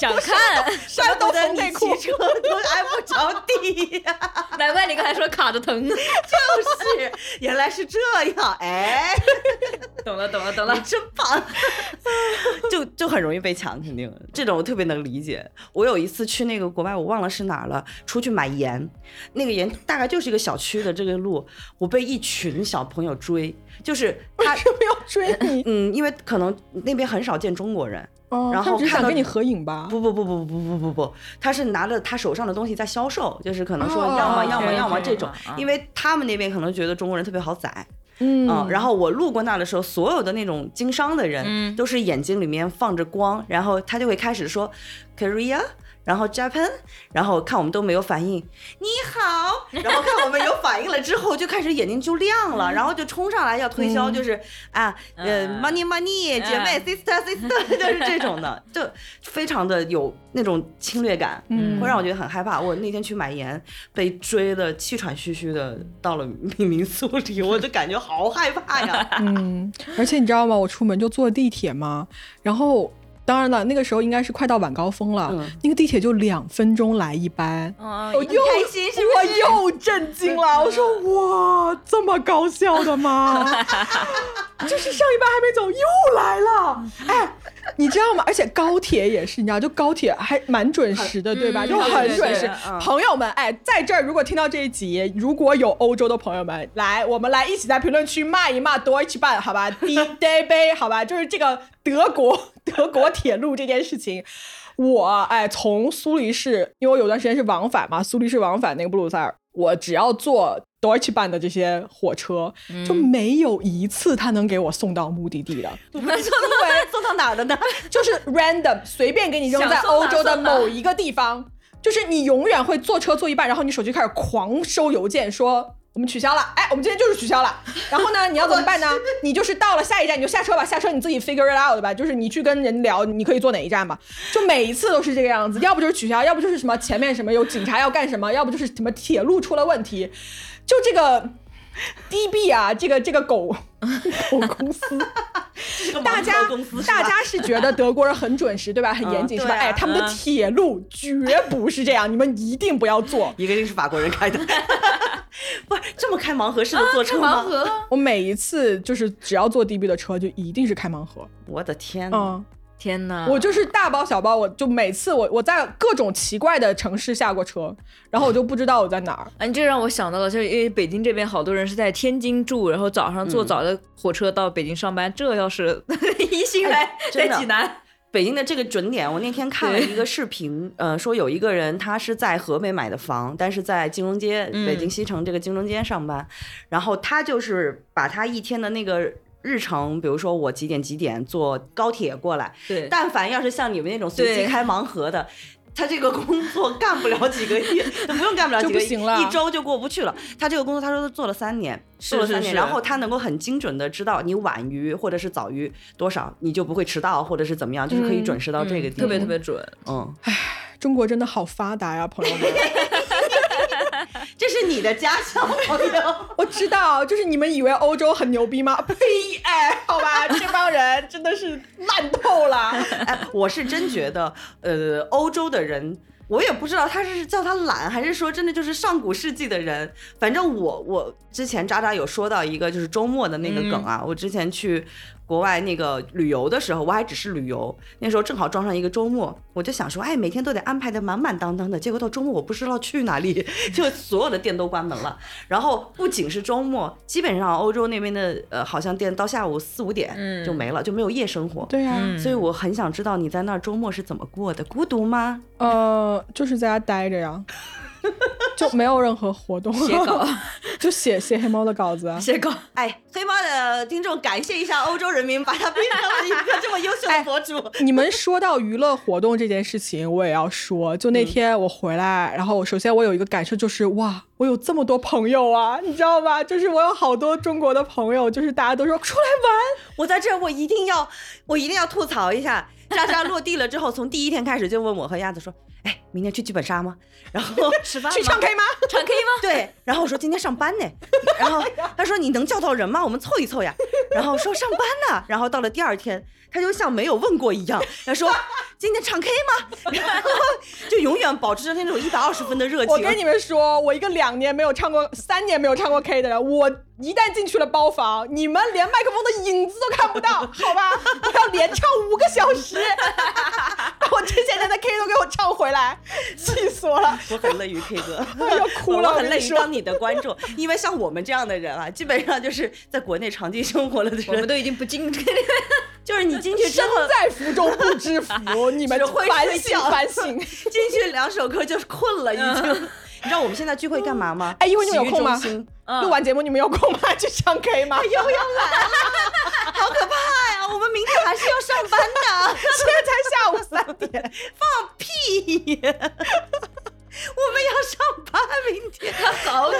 想看，怪不得你骑车都挨不着地呀！难怪你刚才说卡着疼，就是，原来是这样，哎，懂了，懂了，懂了，真棒！(laughs) 就就很容易被抢，肯定这种我特别能理解。我有一次去那个国外，我忘了是哪儿了，出去买盐，那个盐大概就是一个小区。的这个路，我被一群小朋友追，就是他为什么要追你？嗯，因为可能那边很少见中国人，然后想跟你合影吧？不不不不不不不不，他是拿着他手上的东西在销售，就是可能说要么要么要么这种，因为他们那边可能觉得中国人特别好宰，嗯，然后我路过那的时候，所有的那种经商的人都是眼睛里面放着光，然后他就会开始说，Korea。然后 Japan，然后看我们都没有反应，你好，然后看我们有反应了之后，就开始眼睛就亮了，然后就冲上来要推销，就是啊，呃，money money，姐妹 sister sister，(laughs) 就是这种的，就非常的有那种侵略感，嗯会让我觉得很害怕。我那天去买盐，被追的气喘吁吁的到了 (laughs) 民宿里，我就感觉好害怕呀。嗯，(laughs) 而且你知道吗？我出门就坐地铁嘛，然后。当然了，那个时候应该是快到晚高峰了，那个地铁就两分钟来一班，我又开心，我又震惊了，我说哇，这么高效的吗？(laughs) 就是上一班还没走，又来了，哎。你知道吗？而且高铁也是，你知道，就高铁还蛮准时的，对吧？就很准时。朋友们，哎，在这儿如果听到这一集，如果有欧洲的朋友们，来，我们来一起在评论区骂一骂 Deutsche Bahn，好吧？D (laughs) Day 杯，好吧？就是这个德国德国铁路这件事情。我哎，从苏黎世，因为我有段时间是往返嘛，苏黎世往返那个布鲁塞尔，我只要坐 Deutsche Bahn 的这些火车，就没有一次他能给我送到目的地的。送到送到哪儿的呢？就是 random 随便给你扔在欧洲的某一个地方，就是你永远会坐车坐一半，然后你手机开始狂收邮件说。我们取消了，哎，我们今天就是取消了。然后呢，你要怎么办呢？(laughs) 你就是到了下一站你就下车吧，下车你自己 figure it out 吧，就是你去跟人聊，你可以坐哪一站吧。就每一次都是这个样子，要不就是取消，要不就是什么前面什么有警察要干什么，要不就是什么铁路出了问题。就这个 DB 啊，这个这个狗狗公司，大家大家是觉得德国人很准时对吧？很严谨是吧？哎，他们的铁路绝不是这样，你们一定不要坐。一个定是法国人开的。(laughs) 不是这么开盲盒式的坐车吗？盲盒我每一次就是只要坐 DB 的车，就一定是开盲盒。我的天呐！天呐！我就是大包小包，我就每次我我在各种奇怪的城市下过车，然后我就不知道我在哪儿。哎，(laughs) 这让我想到了，就是因为北京这边好多人是在天津住，然后早上坐早的火车到北京上班。这要是 (laughs) 一心来在济南。北京的这个准点，我那天看了一个视频，呃，说有一个人他是在河北买的房，但是在金融街，北京西城这个金融街上班，然后他就是把他一天的那个日程，比如说我几点几点坐高铁过来，对，但凡要是像你们那种随机开盲盒的。他这个工作干不了几个月，(laughs) 不用干不了几个月，一周就过不去了。他这个工作，他说他做了三年，做了三年，然后他能够很精准的知道你晚于或者是早于多少，你就不会迟到或者是怎么样，就是可以准时到这个地方，特别特别准。嗯，唉，中国真的好发达呀，朋友们。(laughs) 这是你的家乡朋友，(laughs) 我知道，就是你们以为欧洲很牛逼吗？(laughs) 呸！哎，好吧，(laughs) 这帮人真的是烂透了。哎，我是真觉得，呃，欧洲的人，我也不知道他是叫他懒，还是说真的就是上古世纪的人。反正我我之前渣渣有说到一个就是周末的那个梗啊，我之前去。国外那个旅游的时候，我还只是旅游，那时候正好撞上一个周末，我就想说，哎，每天都得安排的满满当当的。结果到周末，我不知道去哪里，(laughs) 就所有的店都关门了。然后不仅是周末，基本上欧洲那边的呃，好像店到下午四五点就没了，就没有夜生活。对呀，所以我很想知道你在那儿周末是怎么过的，孤独吗？呃，就是在家待着呀。(laughs) 就没有任何活动，写稿，(laughs) 就写写黑猫的稿子啊，写稿。哎，黑猫的听众，感谢一下欧洲人民，把他变成了一个这么优秀的博主。(laughs) 你们说到娱乐活动这件事情，我也要说。就那天我回来，然后首先我有一个感受就是，哇，我有这么多朋友啊，你知道吧？就是我有好多中国的朋友，就是大家都说出来玩。我在这，我一定要，我一定要吐槽一下。渣渣落地了之后，从第一天开始就问我和鸭子说。哎，明天去剧本杀吗？然后 (laughs) 吃饭去唱 K 吗？唱 K 吗？(laughs) 对。然后我说今天上班呢。然后 (laughs) 他说你能叫到人吗？我们凑一凑呀。然后说上班呢。然后到了第二天，他就像没有问过一样，(laughs) 他说今天唱 K 吗？(laughs) 然后就永远保持着那种一百二十分的热情。我跟你们说，我一个两年没有唱过、三年没有唱过 K 的人，我。一旦进去了包房，你们连麦克风的影子都看不到，好吧？(laughs) 我要连唱五个小时，把我之前在 K 都给我唱回来，气死我了！我很乐于 K 歌，我要哭了。我很乐于当你的观众，因为像我们这样的人啊，基本上就是在国内长期生活了的人，我们都已经不进 K 就是你进去之后，身在福中不知福，(laughs) 你们会反省反省。(laughs) 进去两首歌就困了，已经。你知道我们现在聚会干嘛吗？哎，一会儿你们有空吗？录完节目你们有空吗？去唱 K 吗？又要来了，(laughs) 好可怕呀！我们明天还是要上班的，现在才下午三点，放屁！我们要上班，明天好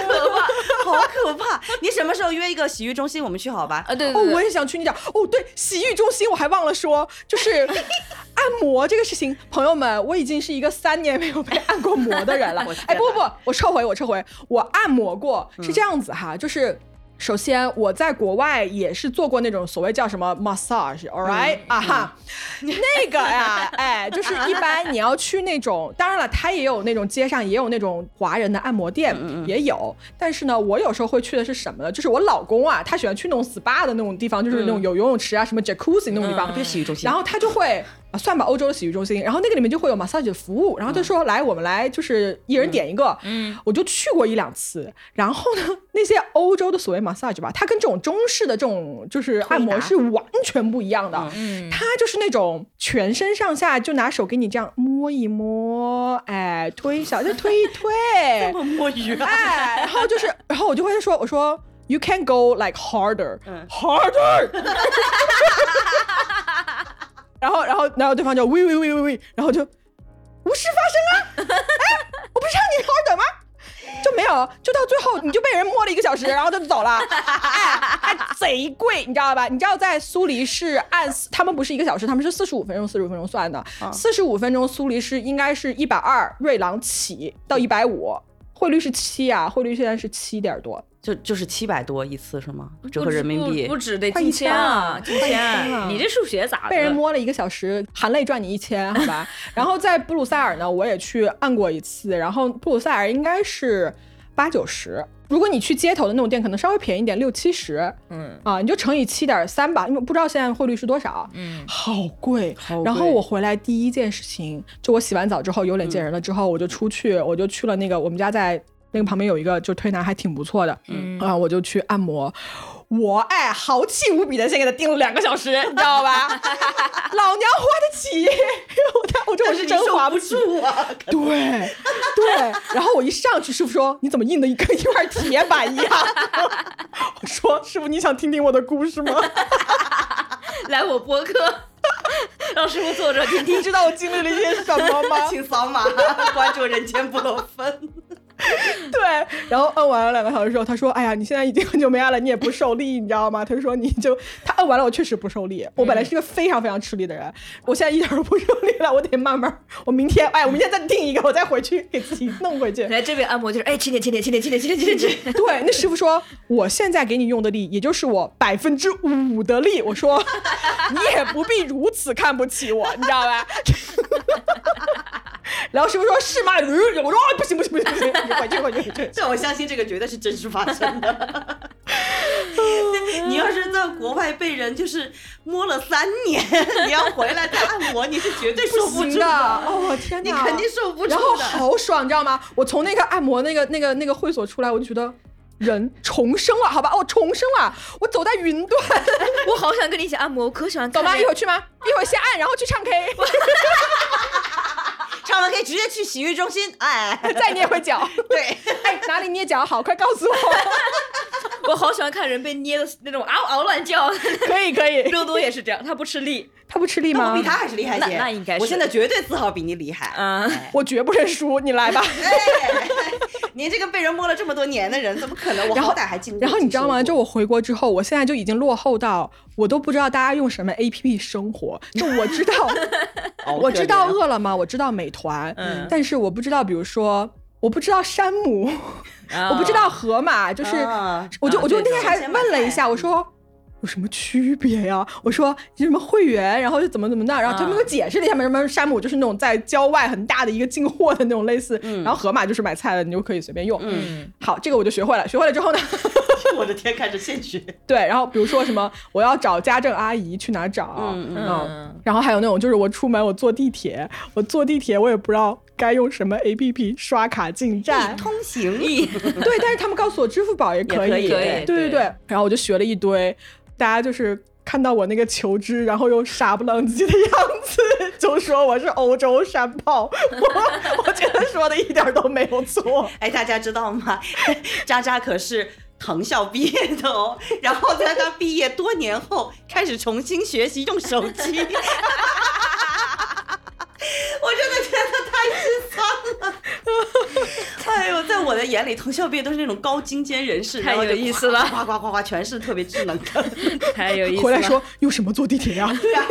可怕！你什么时候约一个洗浴中心，我们去好吧？啊，对，哦，我也想去。你讲，哦，对，洗浴中心我还忘了说，就是按摩这个事情，朋友们，我已经是一个三年没有被按过摩的人了。(laughs) 哎，不不不，我撤回，我撤回，我按摩过，是这样子哈，就是。首先，我在国外也是做过那种所谓叫什么 massage，all right、啊哈，那个呀，(laughs) 哎，就是一般你要去那种，当然了，它也有那种街上也有那种华人的按摩店，也有。但是呢，我有时候会去的是什么呢？就是我老公啊，他喜欢去那种 SPA 的那种地方，就是那种有游泳池啊，什么 jacuzzi 那种地方，就是洗浴中心然后他就会。啊，算吧，欧洲的洗浴中心，然后那个里面就会有 massage 的服务，然后他说、来，我们来就是一人点一个，嗯，我就去过一两次，然后呢，那些欧洲的所谓 massage 吧，它跟这种中式的这种就是按摩是完全不一样的，嗯，它就是那种全身上下就拿手给你这样摸一摸，哎，推一下，就推一推，这么摸鱼啊？哎，然后就是，然后我就会说，我说 you can go like harder，、harder，(laughs) 然后，然后，然后对方就喂喂喂喂喂，然后就无事发生啊！(laughs) 哎，我不是让你 harder 吗？就没有，就到最后你就被人摸了一个小时，(laughs) 然后他就走了，哎，还贼贵，你知道吧？你知道在苏黎世按他们不是一个小时，他们是四十五分钟，四十五分钟算的，四十五分钟苏黎世应该是一百二瑞郎起到一百五，汇率是七啊，汇率现在是七点多。就就是七百多一次是吗？折合人民币不不止得快一近千啊，一千啊你这数学咋了？被人摸了一个小时，含泪赚你一千，好吧？(laughs) 然后在布鲁塞尔呢，我也去按过一次，然后布鲁塞尔应该是八九十。如果你去街头的那种店，可能稍微便宜一点，六七十，嗯啊，你就乘以七点三吧，因为不知道现在汇率是多少，嗯，好贵。好贵然后我回来第一件事情，就我洗完澡之后有脸见人了之后，我就出去，我就去了那个我们家在那个旁边有一个就推拿还挺不错的，嗯啊，我就去按摩。我哎，豪气无比的先给他定了两个小时，你知道吧？(laughs) 老娘花得起，(laughs) 我他我这我是真花不起。住啊！对对，然后我一上去，师傅说：“你怎么硬的跟 (laughs) 一块铁板一样？”我说：“师傅，你想听听我的故事吗？来我播客，让师傅坐着听听你。知道我经历了一些什么吗？”请扫码关注人间不漏分。(laughs) 对，然后摁完了两个小时之后，他说：“哎呀，你现在已经很久没按了，你也不受力，你知道吗？”他说：“你就他摁完了，我确实不受力。我本来是一个非常非常吃力的人，我现在一点都不受力了，我得慢慢。我明天，哎，我明天再定一个，我再回去给自己弄回去。来 (laughs) 这边按摩就是，哎，轻点，轻点，轻点，轻点，轻点，轻点，轻点。对，那师傅说，我现在给你用的力，也就是我百分之五的力。我说，你也不必如此看不起我，你知道吧？(laughs) 然后师傅说：“是吗？”我说：“啊，不行不行不行不行，你回去回去回去。”这我相信这个绝对是真实发生的。(laughs) 你要是在国外被人就是摸了三年，你要回来再按摩，你是绝对受不住的，哦天哪，你肯定受不住然后的。好爽，你知道吗？我从那个按摩那个那个那个会所出来，我就觉得人重生了，好吧，我重生了，我走在云端，(laughs) 我好想跟你一起按摩，我可喜欢走吗？一会儿去吗？一会儿先按，然后去唱 K，(laughs) 唱完可以直接去洗浴中心，哎，(laughs) 再捏回脚。对，(laughs) 哎，哪里捏脚好？快告诉我。(laughs) 我好喜欢看人被捏的那种嗷嗷乱叫。可以可以，多多也是这样，他不吃力。他不吃力吗我比？他还是厉害些。那那应该是我现在绝对自豪比你厉害。嗯哎我绝不认输，你来吧。哎，你这个被人摸了这么多年的人，怎么可能？我然后好歹还进。然后你知道吗？就我回国之后，我现在就已经落后到我都不知道大家用什么 A P P 生活。就我知道，我知道饿了么，我知道美团，嗯但是我不知道，比如说，我不知道山姆，(laughs) 我不知道盒马，就是，啊我就、啊我就那天还问了一下，我说。有什么区别呀？我说什么会员，然后就怎么怎么的，然后他们给我解释了一下嘛，什么山姆就是那种在郊外很大的一个进货的那种类似，然后盒马就是买菜的，你就可以随便用。嗯，好，这个我就学会了。学会了之后呢，(laughs) 我的天，开始现学。(laughs) 对，然后比如说什么，我要找家政阿姨去哪儿找？嗯嗯嗯然后还有那种就是我出门我坐地铁，我坐地铁我也不知道该用什么 A P P 刷卡进站。(laughs) 通行，对，但是他们告诉我支付宝也可以。也可以可以对对对对。然后我就学了一堆，大家就是。看到我那个求知，然后又傻不愣叽的样子，就说我是欧洲山炮，我我觉得说的一点都没有错。哎，大家知道吗？渣渣可是藤校毕业的哦，(laughs) 然后在他毕业多年后开始重新学习用手机。(laughs) 我真的觉得太心酸了。(laughs) 哎呦，在我的眼里，藤校毕业都是那种高精尖人士，太有意思了呱呱呱呱，全是特别智能的。太有意思了。回来说用什么坐地铁呀、对呀、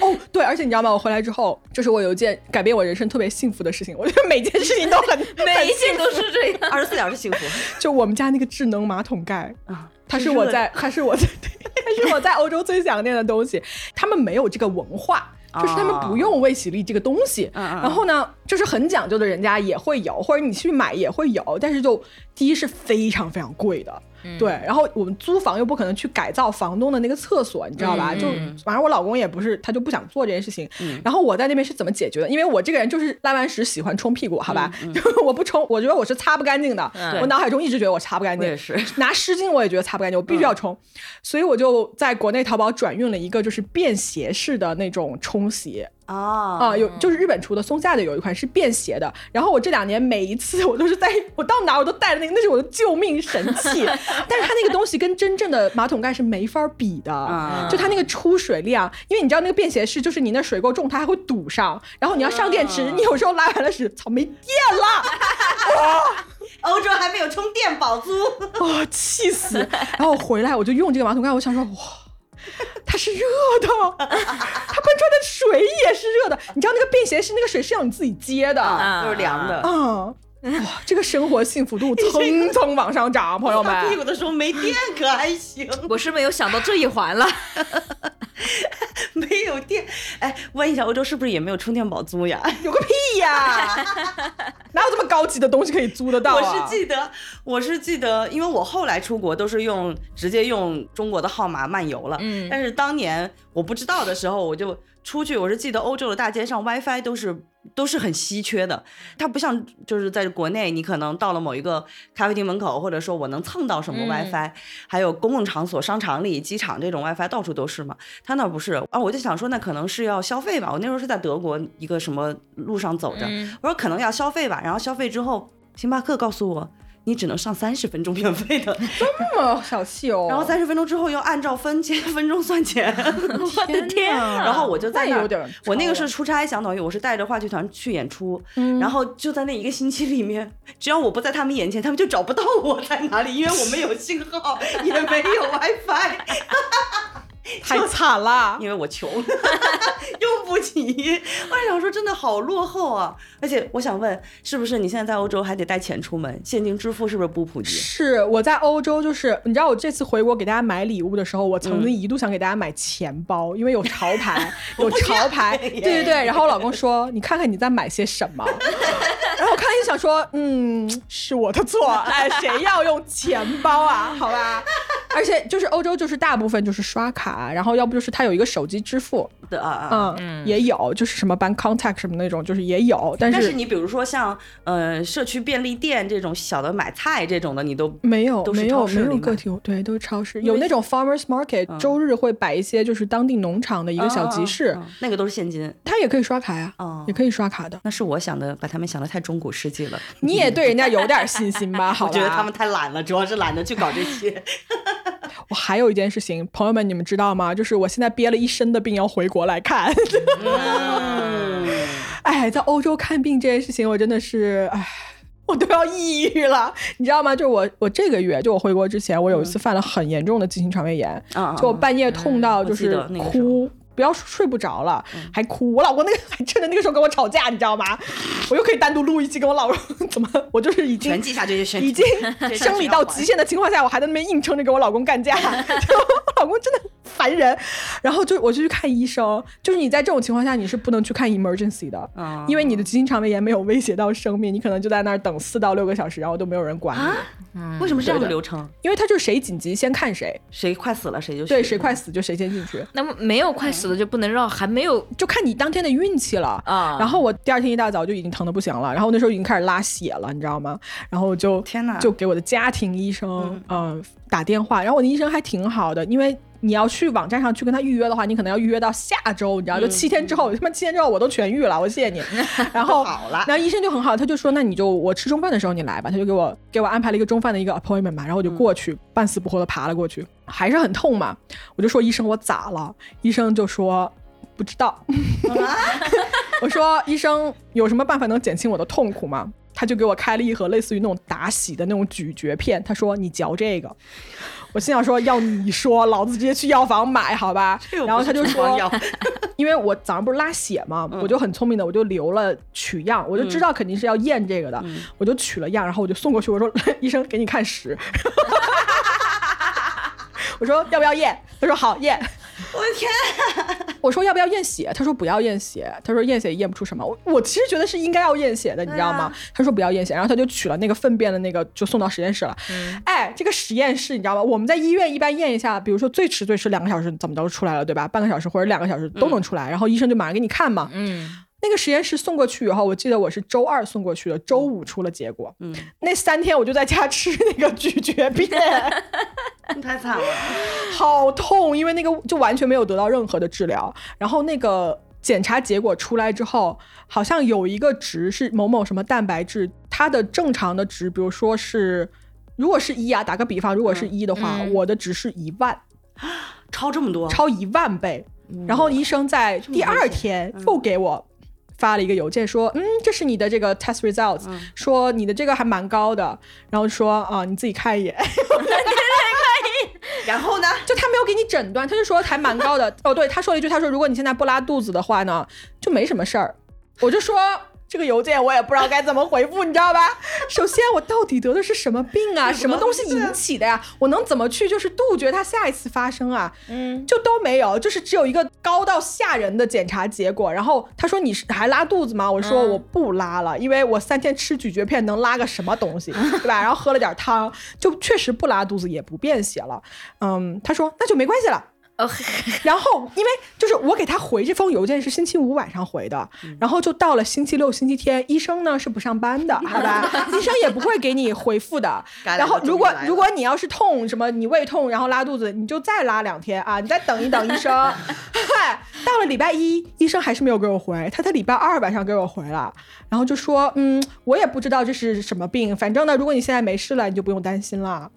哦，对，而且你知道吗？我回来之后，就是我有一件改变我人生特别幸福的事情。我觉得每件事情都很 (laughs) 每一件都是这样。二十四小时幸福。(laughs) 就我们家那个智能马桶盖啊，它是我在，(laughs) 它是我在，它是我在欧洲最想念的东西。他们没有这个文化。就是他们不用卫洗力这个东西，然后呢，就是很讲究的人家也会有，或者你去买也会有，但是就第一是非常非常贵的。对，然后我们租房又不可能去改造房东的那个厕所，你知道吧？就反正我老公也不是，他就不想做这件事情。然后我在那边是怎么解决的？因为我这个人就是拉完屎喜欢冲屁股，好吧？(laughs) 我不冲，我觉得我是擦不干净的。我脑海中一直觉得我擦不干净。也是拿湿巾，我也觉得擦不干净，我必须要冲。所以我就在国内淘宝转运了一个就是便携式的那种冲洗。啊啊，有就是日本出的松下的有一款是便携的，然后我这两年每一次我都是在我到哪我都带着那个，那是我的救命神器。(laughs) 但是它那个东西跟真正的马桶盖是没法比的，就它那个出水量，因为你知道那个便携式就是你那水够重，它还会堵上，然后你要上电池，你有时候拉完了屎，操没电了，(laughs) 欧洲还没有充电宝租，(laughs) 哇气死！然后回来我就用这个马桶盖，我想说哇。(laughs) 它是热的，(laughs) 它喷出来的水也是热的。你知道那个便携式那个水是要你自己接的，都是凉的。嗯，哇，这个生活幸福度 (laughs) 蹭蹭往上涨，朋友们。屁股的时候没电可还行，我是没有想到这一环了。(laughs) 没有电，哎，问一下，欧洲是不是也没有充电宝租呀？(laughs) 有个屁呀！哪有这么高级的东西可以租得到？我是记得，我是记得，因为我后来出国都是用直接用中国的号码漫游了。嗯，但是当年我不知道的时候，我就出去，我是记得欧洲的大街上 WiFi 都是。都是很稀缺的，它不像就是在国内，你可能到了某一个咖啡厅门口，或者说我能蹭到什么 WiFi，还有公共场所、商场里、机场这种 WiFi 到处都是嘛。他那不是啊，我就想说那可能是要消费吧。我那时候是在德国一个什么路上走着，我说可能要消费吧。然后消费之后，星巴克告诉我。你只能上三十分钟免费的，(laughs) 这么小气哦。(laughs) 然后三十分钟之后要按照分钱分钟算钱，(laughs) 我的天！然后我就在那，我那个是出差，相当于我是带着话剧团去演出，然后就在那一个星期里面，只要我不在他们眼前，他们就找不到我在哪里，因为我没有信号，也没有 WiFi。(laughs) 太惨了，因为我穷，(laughs) 用不起。我想说，真的好落后啊！而且我想问，是不是你现在在欧洲还得带钱出门？现金支付是不是不普及？是我在欧洲，就是你知道，我这次回国给大家买礼物的时候，我曾经一度想给大家买钱包，因为有潮牌，(laughs) 有潮牌，对对对。然后我老公说：“你看看你在买些什么。”然后我看了想说：“嗯，是我的错，哎，谁要用钱包啊？好吧。”而且就是欧洲，就是大部分就是刷卡，然后要不就是他有一个手机支付的啊，嗯，也有，就是什么 bank contact 什么那种，就是也有。但是但是你比如说像呃社区便利店这种小的买菜这种的，你都没有，没有，没有个体户，对，都是超市。有那种 farmers market，周日会摆一些就是当地农场的一个小集市，那个都是现金，他也可以刷卡呀，也可以刷卡的。那是我想的，把他们想的太中古世纪了。你也对人家有点信心吧？好，(laughs) 我觉得他们太懒了，主要是懒得去搞这些。(laughs) (laughs) 我还有一件事情，朋友们，你们知道吗？就是我现在憋了一身的病要回国来看。(laughs) 哎，在欧洲看病这件事情，我真的是，哎，我都要抑郁了，你知道吗？就我，我这个月，就我回国之前，我有一次犯了很严重的急性肠胃炎，就我半夜痛到就是哭。不要睡不着了，还哭。我老公那个还趁着那个时候跟我吵架，你知道吗？(laughs) 我又可以单独录一期跟我老公 (laughs) 怎么？我就是已经全记下这些，已经 (laughs) 生理到极限的情况下，我还在那边硬撑着跟我老公干架。我老公真的烦人。然后就我就去看医生，就是你在这种情况下你是不能去看 emergency 的，因为你的急性肠胃炎没有威胁到生命，你可能就在那儿等四到六个小时，然后都没有人管你。为什么这样的流程？因为他就是谁紧急先看谁，谁快死了谁就对，谁快死就谁先进去。那么没有快死。死了就不能让，还没有就看你当天的运气了啊。然后我第二天一大早就已经疼的不行了，然后那时候已经开始拉血了，你知道吗？然后我就天哪，就给我的家庭医生嗯打电话，然后我的医生还挺好的，因为。你要去网站上去跟他预约的话，你可能要预约到下周，你知道，就七天之后，他妈七天之后我都痊愈了，我谢谢你。(laughs) 然后好了，然后医生就很好，他就说那你就我吃中饭的时候你来吧，他就给我给我安排了一个中饭的一个 appointment 嘛，然后我就过去，半死不活的爬了过去，还是很痛嘛，我就说医生我咋了？医生就说不知道。(laughs) 我说医生有什么办法能减轻我的痛苦吗？他就给我开了一盒类似于那种打洗的那种咀嚼片，他说你嚼这个。我心想说要你说，老子直接去药房买好吧。然后他就说，(laughs) 因为我早上不是拉血嘛，我就很聪明的，我就留了取样，我就知道肯定是要验这个的，我就取了样，然后我就送过去，我说 (laughs) 医生给你看屎。(laughs) 我说要不要验？他说好验。(laughs) 我的天！我说要不要验血？他说不要验血。他说验血也验不出什么。我我其实觉得是应该要验血的，你知道吗？他说不要验血，然后他就取了那个粪便的那个，就送到实验室了。哎，这个实验室你知道吗？我们在医院一般验一下，比如说最迟最迟两个小时怎么着出来了，对吧？半个小时或者两个小时都能出来，然后医生就马上给你看嘛。嗯。那个实验室送过去以后，我记得我是周二送过去的，周五出了结果。嗯。那三天我就在家吃那个咀嚼片。(laughs) 太惨了，好痛，因为那个就完全没有得到任何的治疗。然后那个检查结果出来之后，好像有一个值是某某什么蛋白质，它的正常的值，比如说是，如果是一啊，打个比方，如果是一的话，我的值是一万，超这么多，超一万倍。然后医生在第二天又给我发了一个邮件说，嗯，这是你的这个 test results，说你的这个还蛮高的，然后说啊，你自己 (laughs) 看一眼。然后呢？就他没有给你诊断，他就说还蛮高的。哦，对，他说了一句，他说如果你现在不拉肚子的话呢，就没什么事儿。我就说。这个邮件我也不知道该怎么回复，你知道吧？首先，我到底得的是什么病啊？(laughs) 什么东西引起的呀？我能怎么去就是杜绝它下一次发生啊？嗯，就都没有，就是只有一个高到吓人的检查结果。然后他说你是还拉肚子吗？我说我不拉了，因为我三天吃咀嚼片能拉个什么东西，对吧？然后喝了点汤，就确实不拉肚子，也不便血了。嗯，他说那就没关系了。(laughs) 然后，因为就是我给他回这封邮件是星期五晚上回的，然后就到了星期六、星期天，医生呢是不上班的，好吧？(laughs) 医生也不会给你回复的。(laughs) 然后，如果如果你要是痛什么，你胃痛然后拉肚子，你就再拉两天啊，你再等一等医生。到了礼拜一，医生还是没有给我回，他在礼拜二晚上给我回了，然后就说，嗯，我也不知道这是什么病，反正呢，如果你现在没事了，你就不用担心了。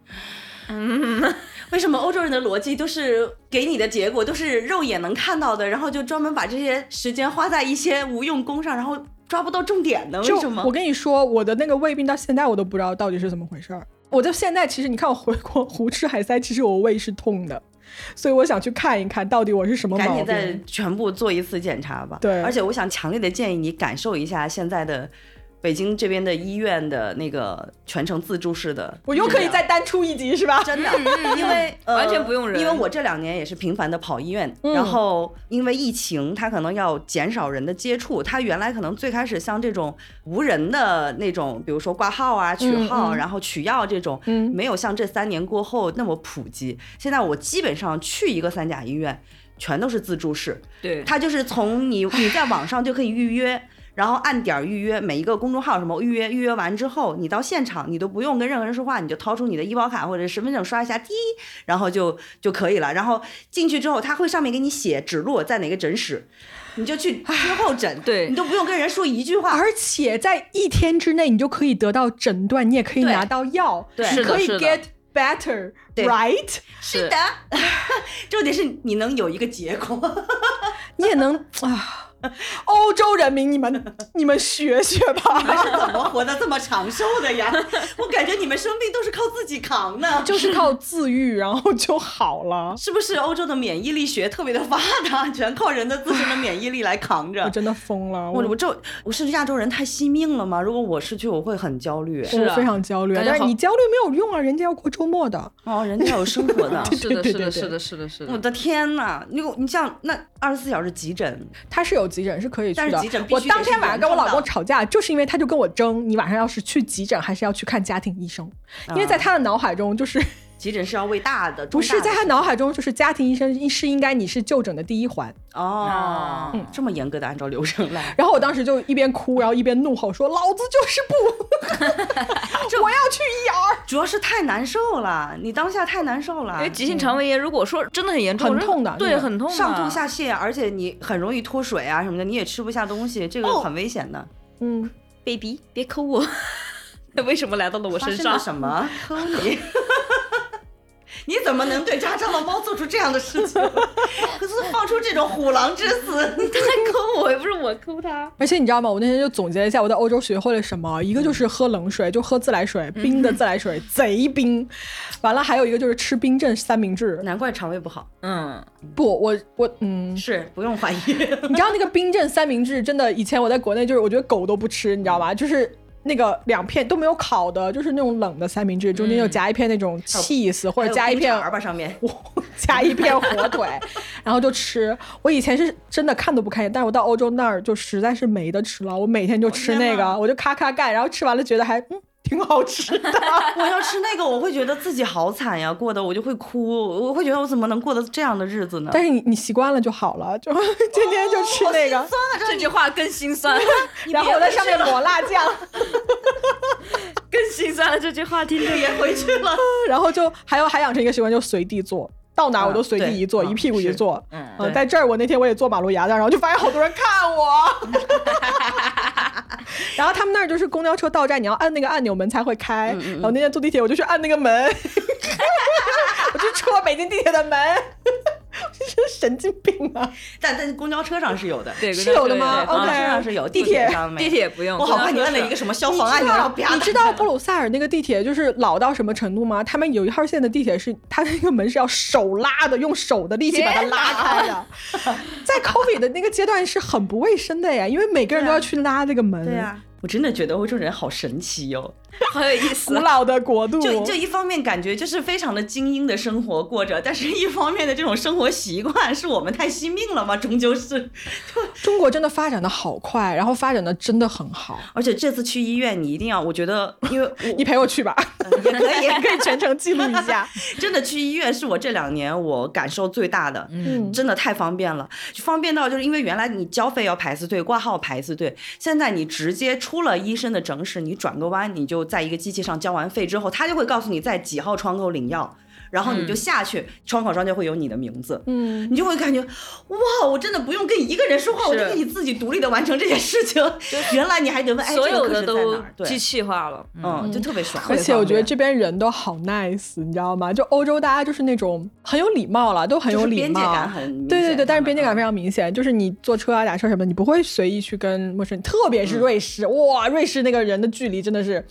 嗯。为什么欧洲人的逻辑都是给你的结果都是肉眼能看到的，然后就专门把这些时间花在一些无用功上，然后抓不到重点呢？为什么？我跟你说，我的那个胃病到现在我都不知道到底是怎么回事儿。我到现在其实你看我回国胡吃海塞，其实我胃是痛的，所以我想去看一看到底我是什么毛病。赶紧再全部做一次检查吧。对，而且我想强烈的建议你感受一下现在的。北京这边的医院的那个全程自助式的，我又可以再单出一集是吧？真的，(laughs) 因为完全不用人。因为我这两年也是频繁的跑医院，然后因为疫情，它可能要减少人的接触。它原来可能最开始像这种无人的那种，比如说挂号啊、取号，然后取药这种，没有像这三年过后那么普及。现在我基本上去一个三甲医院，全都是自助式。对，它就是从你你在网上就可以预约。然后按点预约，每一个公众号什么预约，预约完之后，你到现场你都不用跟任何人说话，你就掏出你的医保卡或者身份证刷一下，滴，然后就 (laughs) 就可以了。然后进去之后，他会上面给你写指路在哪个诊室，你就去之后诊，对。你都不用跟人说一句话，而且在一天之内你就可以得到诊断，你也可以拿到药，对，可以 get better，right？是的，(laughs) 重点是你能有一个结果，(laughs) 你也能啊。(laughs) 欧洲人民，你们 (laughs) 你们学学吧！你们是怎么活得这么长寿的呀？(laughs) 我感觉你们生病都是靠自己扛的，就是靠自愈，然后就好了。是不是欧洲的免疫力学特别的发达，全靠人的自身的免疫力来扛着？我真的疯了！我我这我是亚洲人太惜命了吗？如果我失去，我会很焦虑，是非常焦虑。但是你焦虑没有用啊，人家要过周末的哦，人家有生活的。是的，是的，是的，是的，是的。我的天呐，你你像那二十四小时急诊，他是有急诊是可以去的。我当天晚上跟我老公吵架，就是因为他就跟我争，你晚上要是去急诊还是要去看家庭医生？因为在他的脑海中就是。急诊是要喂大的，不是在他脑海中就是家庭医生是应该你是就诊的第一环哦，嗯，这么严格的按照流程来。然后我当时就一边哭，然后一边怒吼说：“老子就是不，(laughs) 我要去 ER。(laughs) ”主要是太难受了，你当下太难受了。因为急性肠胃炎，如果说真的很严重，很痛的，对，很痛，上吐下泻，而且你很容易脱水啊什么的，你也吃不下东西，这个很危险的。嗯，baby，别抠我，(laughs) 为什么来到了我身上？什么？抠你？你怎么能对家中的猫做出这样的事情？(laughs) 可是放出这种虎狼之词，他抠我，又不是我抠他。而且你知道吗？我那天就总结了一下，我在欧洲学会了什么，一个就是喝冷水，就喝自来水，冰的自来水贼冰。完了，还有一个就是吃冰镇三明治。难怪肠胃不好。嗯，不，我我嗯，是不用怀疑。(laughs) 你知道那个冰镇三明治真的，以前我在国内就是我觉得狗都不吃，你知道吧？就是那个两片都没有烤的，就是那种冷的三明治，中间又夹一片那种 cheese 或者加一片儿吧，上面加 (laughs) 一片火腿，(laughs) 然后就吃。我以前是真的看都不看一眼，但是我到欧洲那儿就实在是没得吃了，我每天就吃那个，我就咔咔干，然后吃完了觉得还嗯。挺好吃的，(laughs) 我要吃那个，我会觉得自己好惨呀，过得我就会哭，我会觉得我怎么能过得这样的日子呢？但是你你习惯了就好了，就 (laughs) 天天就吃那个酸了。这句话更心酸，(laughs) 然后我在上面抹辣酱，更心酸了。这句话听着也回去了。然后就还有还养成一个习惯，就随地坐，到哪我都随地一坐，一屁股一坐。嗯，在这儿我那天我也坐马路牙子，然后就发现好多人看我。(laughs) 然后他们那儿就是公交车到站，你要按那个按钮门才会开。然后那天坐地铁，我就去按那个门，(laughs) 我就戳北京地铁的门。(laughs) 神经病啊！但但公交车上是有的，对，是有的吗？公交车上是有，地铁上没。地铁不用。我好怕你按了一个什么消防按钮，然后你知道布鲁塞尔那个地铁就是老到什么程度吗？他们有一号线的地铁是，它那个门是要手拉的，用手的力气把它拉开的。(laughs) 在 COVID 的那个阶段是很不卫生的呀，因为每个人都要去拉那个门。对呀。我真的觉得欧洲人好神奇哟，(laughs) 好有意思。古老的国度，就就一方面感觉就是非常的精英的生活过着，但是一方面的这种生活习惯是我们太惜命了吗？终究是，(laughs) 中国真的发展的好快，然后发展的真的很好。而且这次去医院，你一定要，我觉得，因为 (laughs) 你陪我去吧，也可以，可以全程记录一下。真的去医院是我这两年我感受最大的，嗯，真的太方便了，方便到就是因为原来你交费要排次队，挂号排次队，现在你直接出出了医生的诊。室，你转个弯，你就在一个机器上交完费之后，他就会告诉你在几号窗口领药。然后你就下去，窗口上就会有你的名字，嗯，你就会感觉，哇，我真的不用跟一个人说话，我就可以自己独立的完成这件事情。(laughs) 原来你还得问，哎，所有的都机器化了，嗯，就特别爽。而且我觉得这边人都好 nice，你知道吗？就欧洲大家就是那种很有礼貌了，都很有礼貌，边界感很对对对，但是边界感非常明显，就是你坐车啊、打车什么，你不会随意去跟陌生人，特别是瑞士，哇，瑞士那个人的距离真的是，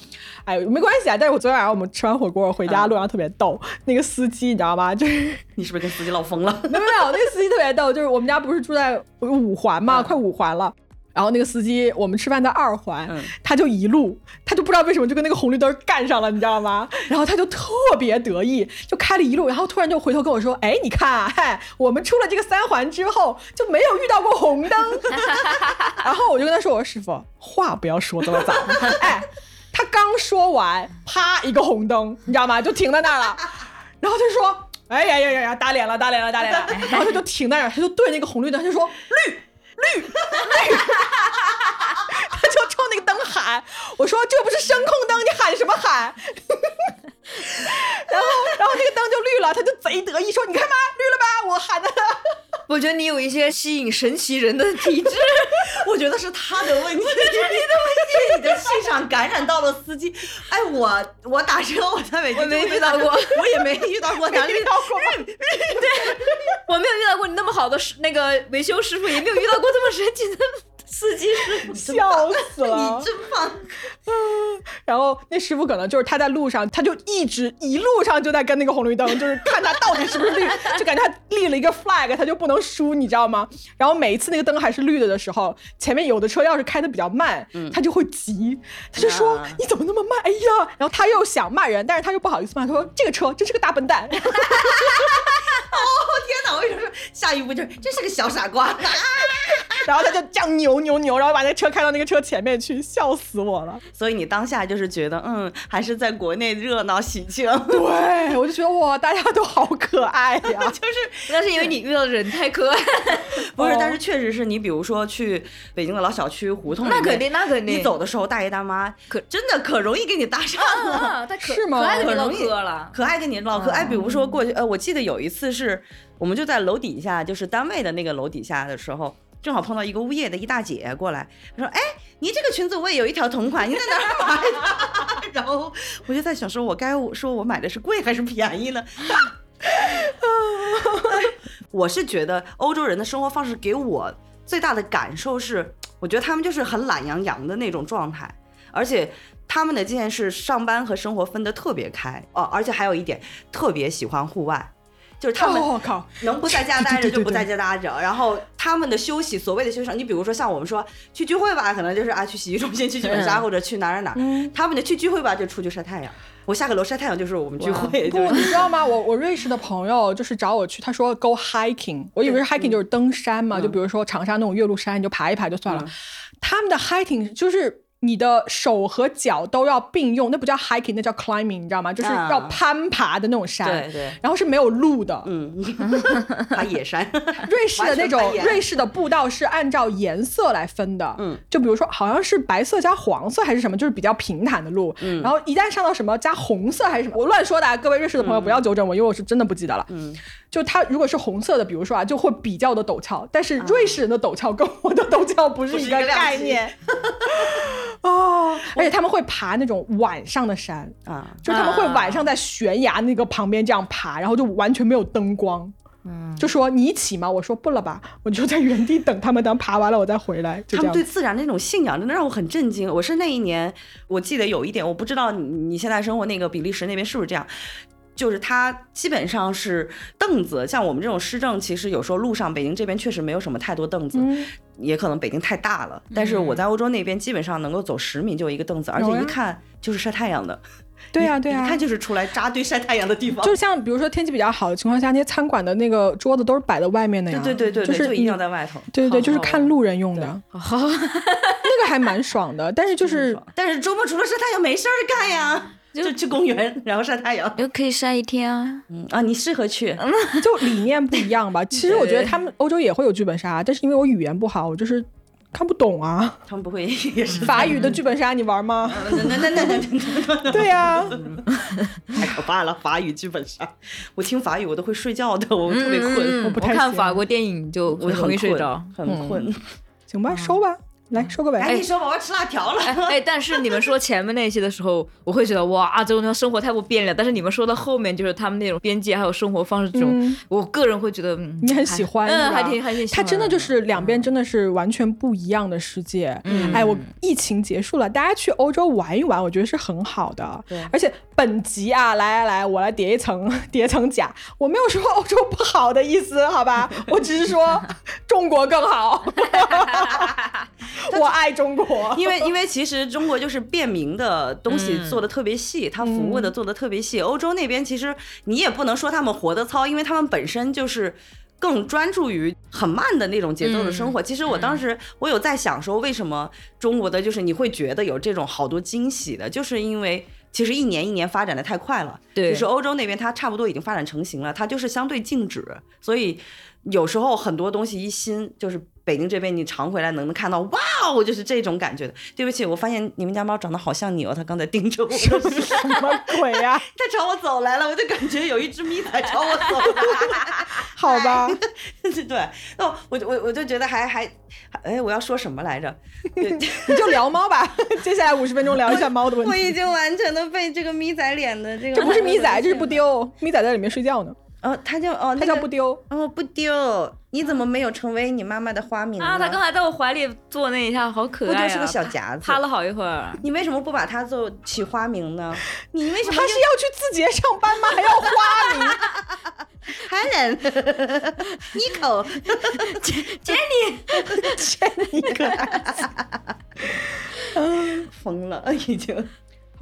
哎，没关系啊。但是我昨天晚上我们吃完火锅回家路上特别逗，那个司机你知道吗？(laughs) 就是你是不是跟司机闹疯了？(laughs) 没有没有，那个司机特别逗。就是我们家不是住在五环嘛，快五环了。然后那个司机，我们吃饭在二环，他就一路，他就不知道为什么就跟那个红绿灯干上了，你知道吗？然后他就特别得意，就开了一路，然后突然就回头跟我说：“哎，你看，嗨，我们出了这个三环之后就没有遇到过红灯。(laughs) ”然后我就跟他说：“我说师傅，话不要说这么早。”哎，他刚说完，啪一个红灯，你知道吗？就停在那儿了。然后他就说。哎呀呀呀呀！打脸了，打脸了，打脸了！(laughs) 然后他就停在那儿，他就对那个红绿灯，他就说绿绿绿，(laughs) 他就冲那个灯喊。我说这不是声控灯，你喊什么喊？(laughs) 然后然后那个灯就绿了，他就贼得意说：“你看吧，绿了吧？我喊的。(laughs) ”我觉得你有一些吸引神奇人的体质，(laughs) 我觉得是他的问题，是你的问题，你的气场感染到了司机。哎，我我打车我在北京没遇到过，我也没遇到过，没遇到过，对，我没有遇到过你那么好的那个维修师傅，也没有遇到过这么神奇的。司机师傅笑死了，你真棒！(laughs) 然后那师傅可能就是他在路上，他就一直一路上就在跟那个红绿灯，就是看他到底是不是绿，(laughs) 就感觉他立了一个 flag，他就不能输，你知道吗？然后每一次那个灯还是绿的的时候，前面有的车要是开的比较慢，他就会急，他就说你怎么那么慢？哎呀！然后他又想骂人，但是他又不好意思骂，他说这个车真是个大笨蛋。(laughs) 哦天哪！我跟你说下一步就是真是个小傻瓜？然后他就这样扭扭扭，然后把那车开到那个车前面去，笑死我了。所以你当下就是觉得，嗯，还是在国内热闹喜庆。(laughs) 对，我就觉得哇，大家都好可爱呀。(laughs) 就是那是因为你遇到的人太可爱。(laughs) 不是，但是确实是你，比如说去北京的老小区胡同，那肯定，那肯定。你走的时候，大爷大妈可真的可容易给你搭讪了，是吗？可爱跟你唠嗑了，可爱跟你唠嗑。哎，比如说过去，呃，我记得有一次是，我们就在楼底下，就是单位的那个楼底下的时候。正好碰到一个物业的一大姐过来，她说：“哎，你这个裙子我也有一条同款，你在哪儿买的？”然后我就在想，说我该说我买的是贵还是便宜呢？(laughs) 我是觉得欧洲人的生活方式给我最大的感受是，我觉得他们就是很懒洋洋的那种状态，而且他们的这件事上班和生活分得特别开哦，而且还有一点特别喜欢户外。就是他们，我靠，能不在家待着就不在家待着。然后他们的休息，所谓的休息，你比如说像我们说去聚会吧，可能就是啊去洗浴中心、去剧本杀或者去哪儿哪儿。他们的去聚会吧就出去晒太阳。我下个楼晒太阳就是我们聚会。不，你知道吗？我我瑞士的朋友就是找我去，他说 go hiking，我以为是 hiking 就是登山嘛，就比如说长沙那种岳麓山，你就爬一爬就算了。他们的 hiking 就是。你的手和脚都要并用，那不叫 hiking，那叫 climbing，你知道吗？就是要攀爬的那种山。对对。然后是没有路的。嗯。(laughs) 爬野山。(laughs) 瑞士的那种瑞士的步道是按照颜色来分的。嗯。就比如说，好像是白色加黄色还是什么，就是比较平坦的路。嗯。然后一旦上到什么加红色还是什么，我乱说的，啊，各位瑞士的朋友不要纠正我，因为我是真的不记得了。嗯。就它如果是红色的，比如说啊，就会比较的陡峭。但是瑞士人的陡峭跟我的陡峭不是一个概念。(laughs) 哦，而且他们会爬那种晚上的山啊，就他们会晚上在悬崖那个旁边这样爬，然后就完全没有灯光。嗯，就说你起吗？我说不了吧，我就在原地等他们，等爬完了我再回来。他们对自然的那种信仰真的让我很震惊。我是那一年，我记得有一点，我不知道你你现在生活那个比利时那边是不是这样。就是它基本上是凳子，像我们这种市政，其实有时候路上北京这边确实没有什么太多凳子，也可能北京太大了。但是我在欧洲那边，基本上能够走十米就一个凳子，而且一看就是晒太阳的。(laughs) 对呀对呀，一看就是出来扎堆晒太阳的地方。就像比如说天气比较好的情况下，那些餐馆的那个桌子都是摆在外面的呀。对对对，就是一定要在外头。对对对，就是看路人用的。那个还蛮爽的，但是 (laughs) 就是，但是周末除了晒太阳没事儿干呀。就去公园，然后晒太阳，又可以晒一天啊！嗯啊，你适合去，就理念不一样吧。(laughs) 其实我觉得他们欧洲也会有剧本杀，但是因为我语言不好，我就是看不懂啊。他们不会也是 (laughs) 法语的剧本杀，你玩吗？那那那那 (laughs) 对呀，太可怕了！法语剧本杀，我听法语我都会睡觉的，我特别困。我不太看法国电影就我容易睡着，很困。行吧，收吧。来说个呗，赶紧说吧，我要吃辣条了。哎，但是你们说前面那些的时候，我会觉得哇，这种生活太不便利了。但是你们说到后面，就是他们那种边界还有生活方式这种，我个人会觉得你很喜欢，嗯，还挺还挺。它真的就是两边真的是完全不一样的世界。嗯，哎，我疫情结束了，大家去欧洲玩一玩，我觉得是很好的。对，而且本集啊，来来来，我来叠一层 (laughs) 叠层甲，我没有说欧洲不好的意思，好吧？(laughs) 我只是说中国更好。(laughs) 我爱中国，因为因为其实中国就是便民的东西做的特别细，它服务的做的特别细。欧洲那边其实你也不能说他们活得糙，因为他们本身就是更专注于很慢的那种节奏的生活。其实我当时我有在想说，为什么中国的就是你会觉得有这种好多惊喜的，就是因为其实一年一年发展的太快了。对，就是欧洲那边它差不多已经发展成型了，它就是相对静止，所以有时候很多东西一新就是。北京这边，你常回来能能看到，哇哦，就是这种感觉的。对不起，我发现你们家猫长得好像你哦，它刚才盯着我。什么鬼呀？(laughs) 它朝我走来了，我就感觉有一只咪仔朝我走来。好吧。(laughs) 对，那我我我就觉得还还，哎，我要说什么来着？(laughs) 你就聊猫吧。接下来五十分钟聊一下猫的问题。我已经完全的被这个咪仔脸的这个。这不是咪仔，这是不丢。咪仔在里面睡觉呢。哦，它叫哦，它叫不丢。哦，不丢。你怎么没有成为你妈妈的花名啊？他刚才在我怀里坐那一下，好可爱啊！是个小夹子，趴了好一会儿。你为什么不把它做起花名呢？你为什么他是要去字节上班吗？还要花名？Helen，Nico，Jenny，Jenny，嗯，(laughs) (laughs) (laughs) 疯了，已经。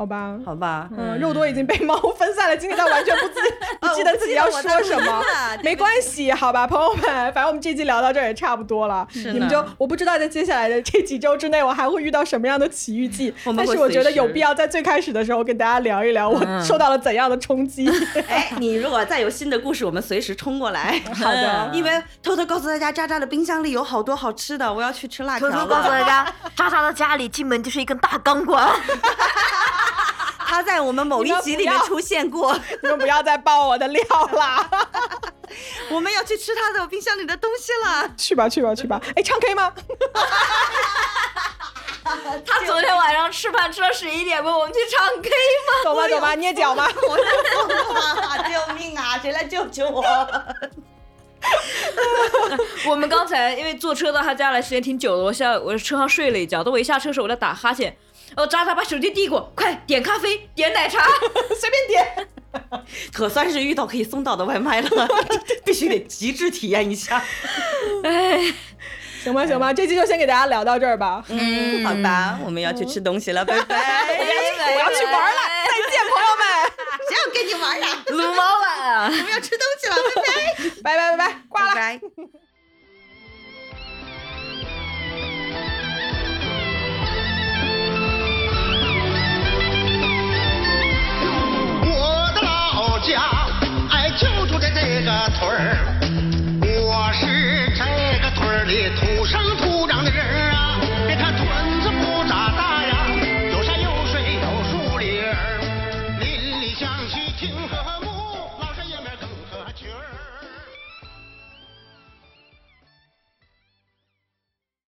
好吧，好吧，嗯，肉多已经被猫分散了，今天他完全不记 (laughs) 不记得自己要说什么，没关系，好吧，朋友们，反正我们这集聊到这儿也差不多了，你们就我不知道在接下来的这几周之内，我还会遇到什么样的奇遇记，(laughs) 但是我觉得有必要在最开始的时候跟大家聊一聊我受到了怎样的冲击。哎，你如果再有新的故事，我们随时冲过来。(laughs) 好的，因为偷偷告诉大家，渣渣的冰箱里有好多好吃的，我要去吃辣条。偷偷告诉大家，渣渣的家里进门就是一根大钢管。他在我们某一集里面出现过，(laughs) 你们不要再爆我的料了。(laughs) 我们要去吃他的冰箱里的东西了。去吧，去吧，去吧。哎，唱 K 吗？(laughs) 他昨天晚上吃饭吃到十一点，问我们去唱 K 吗？走吧，走吧，捏脚吧。我救命啊！谁来救救我？我们刚才因为坐车到他家来时间挺久的，我下我在车上睡了一觉，等我一下车的时候我在打哈欠，哦，渣渣把手机递给我，快点咖啡，点奶茶，(laughs) 随便点。(laughs) 可算是遇到可以送到的外卖了，(laughs) 必须得极致体验一下。哎，行吧行吧，这期就先给大家聊到这儿吧。嗯，好吧，我们要去吃东西了，拜拜。我要去玩了，再见，朋友们。谁要跟你玩呀？撸猫了，我们要吃东西了，拜拜，拜拜拜拜，挂了。拜拜。这个屯儿，我是这个屯儿里土生。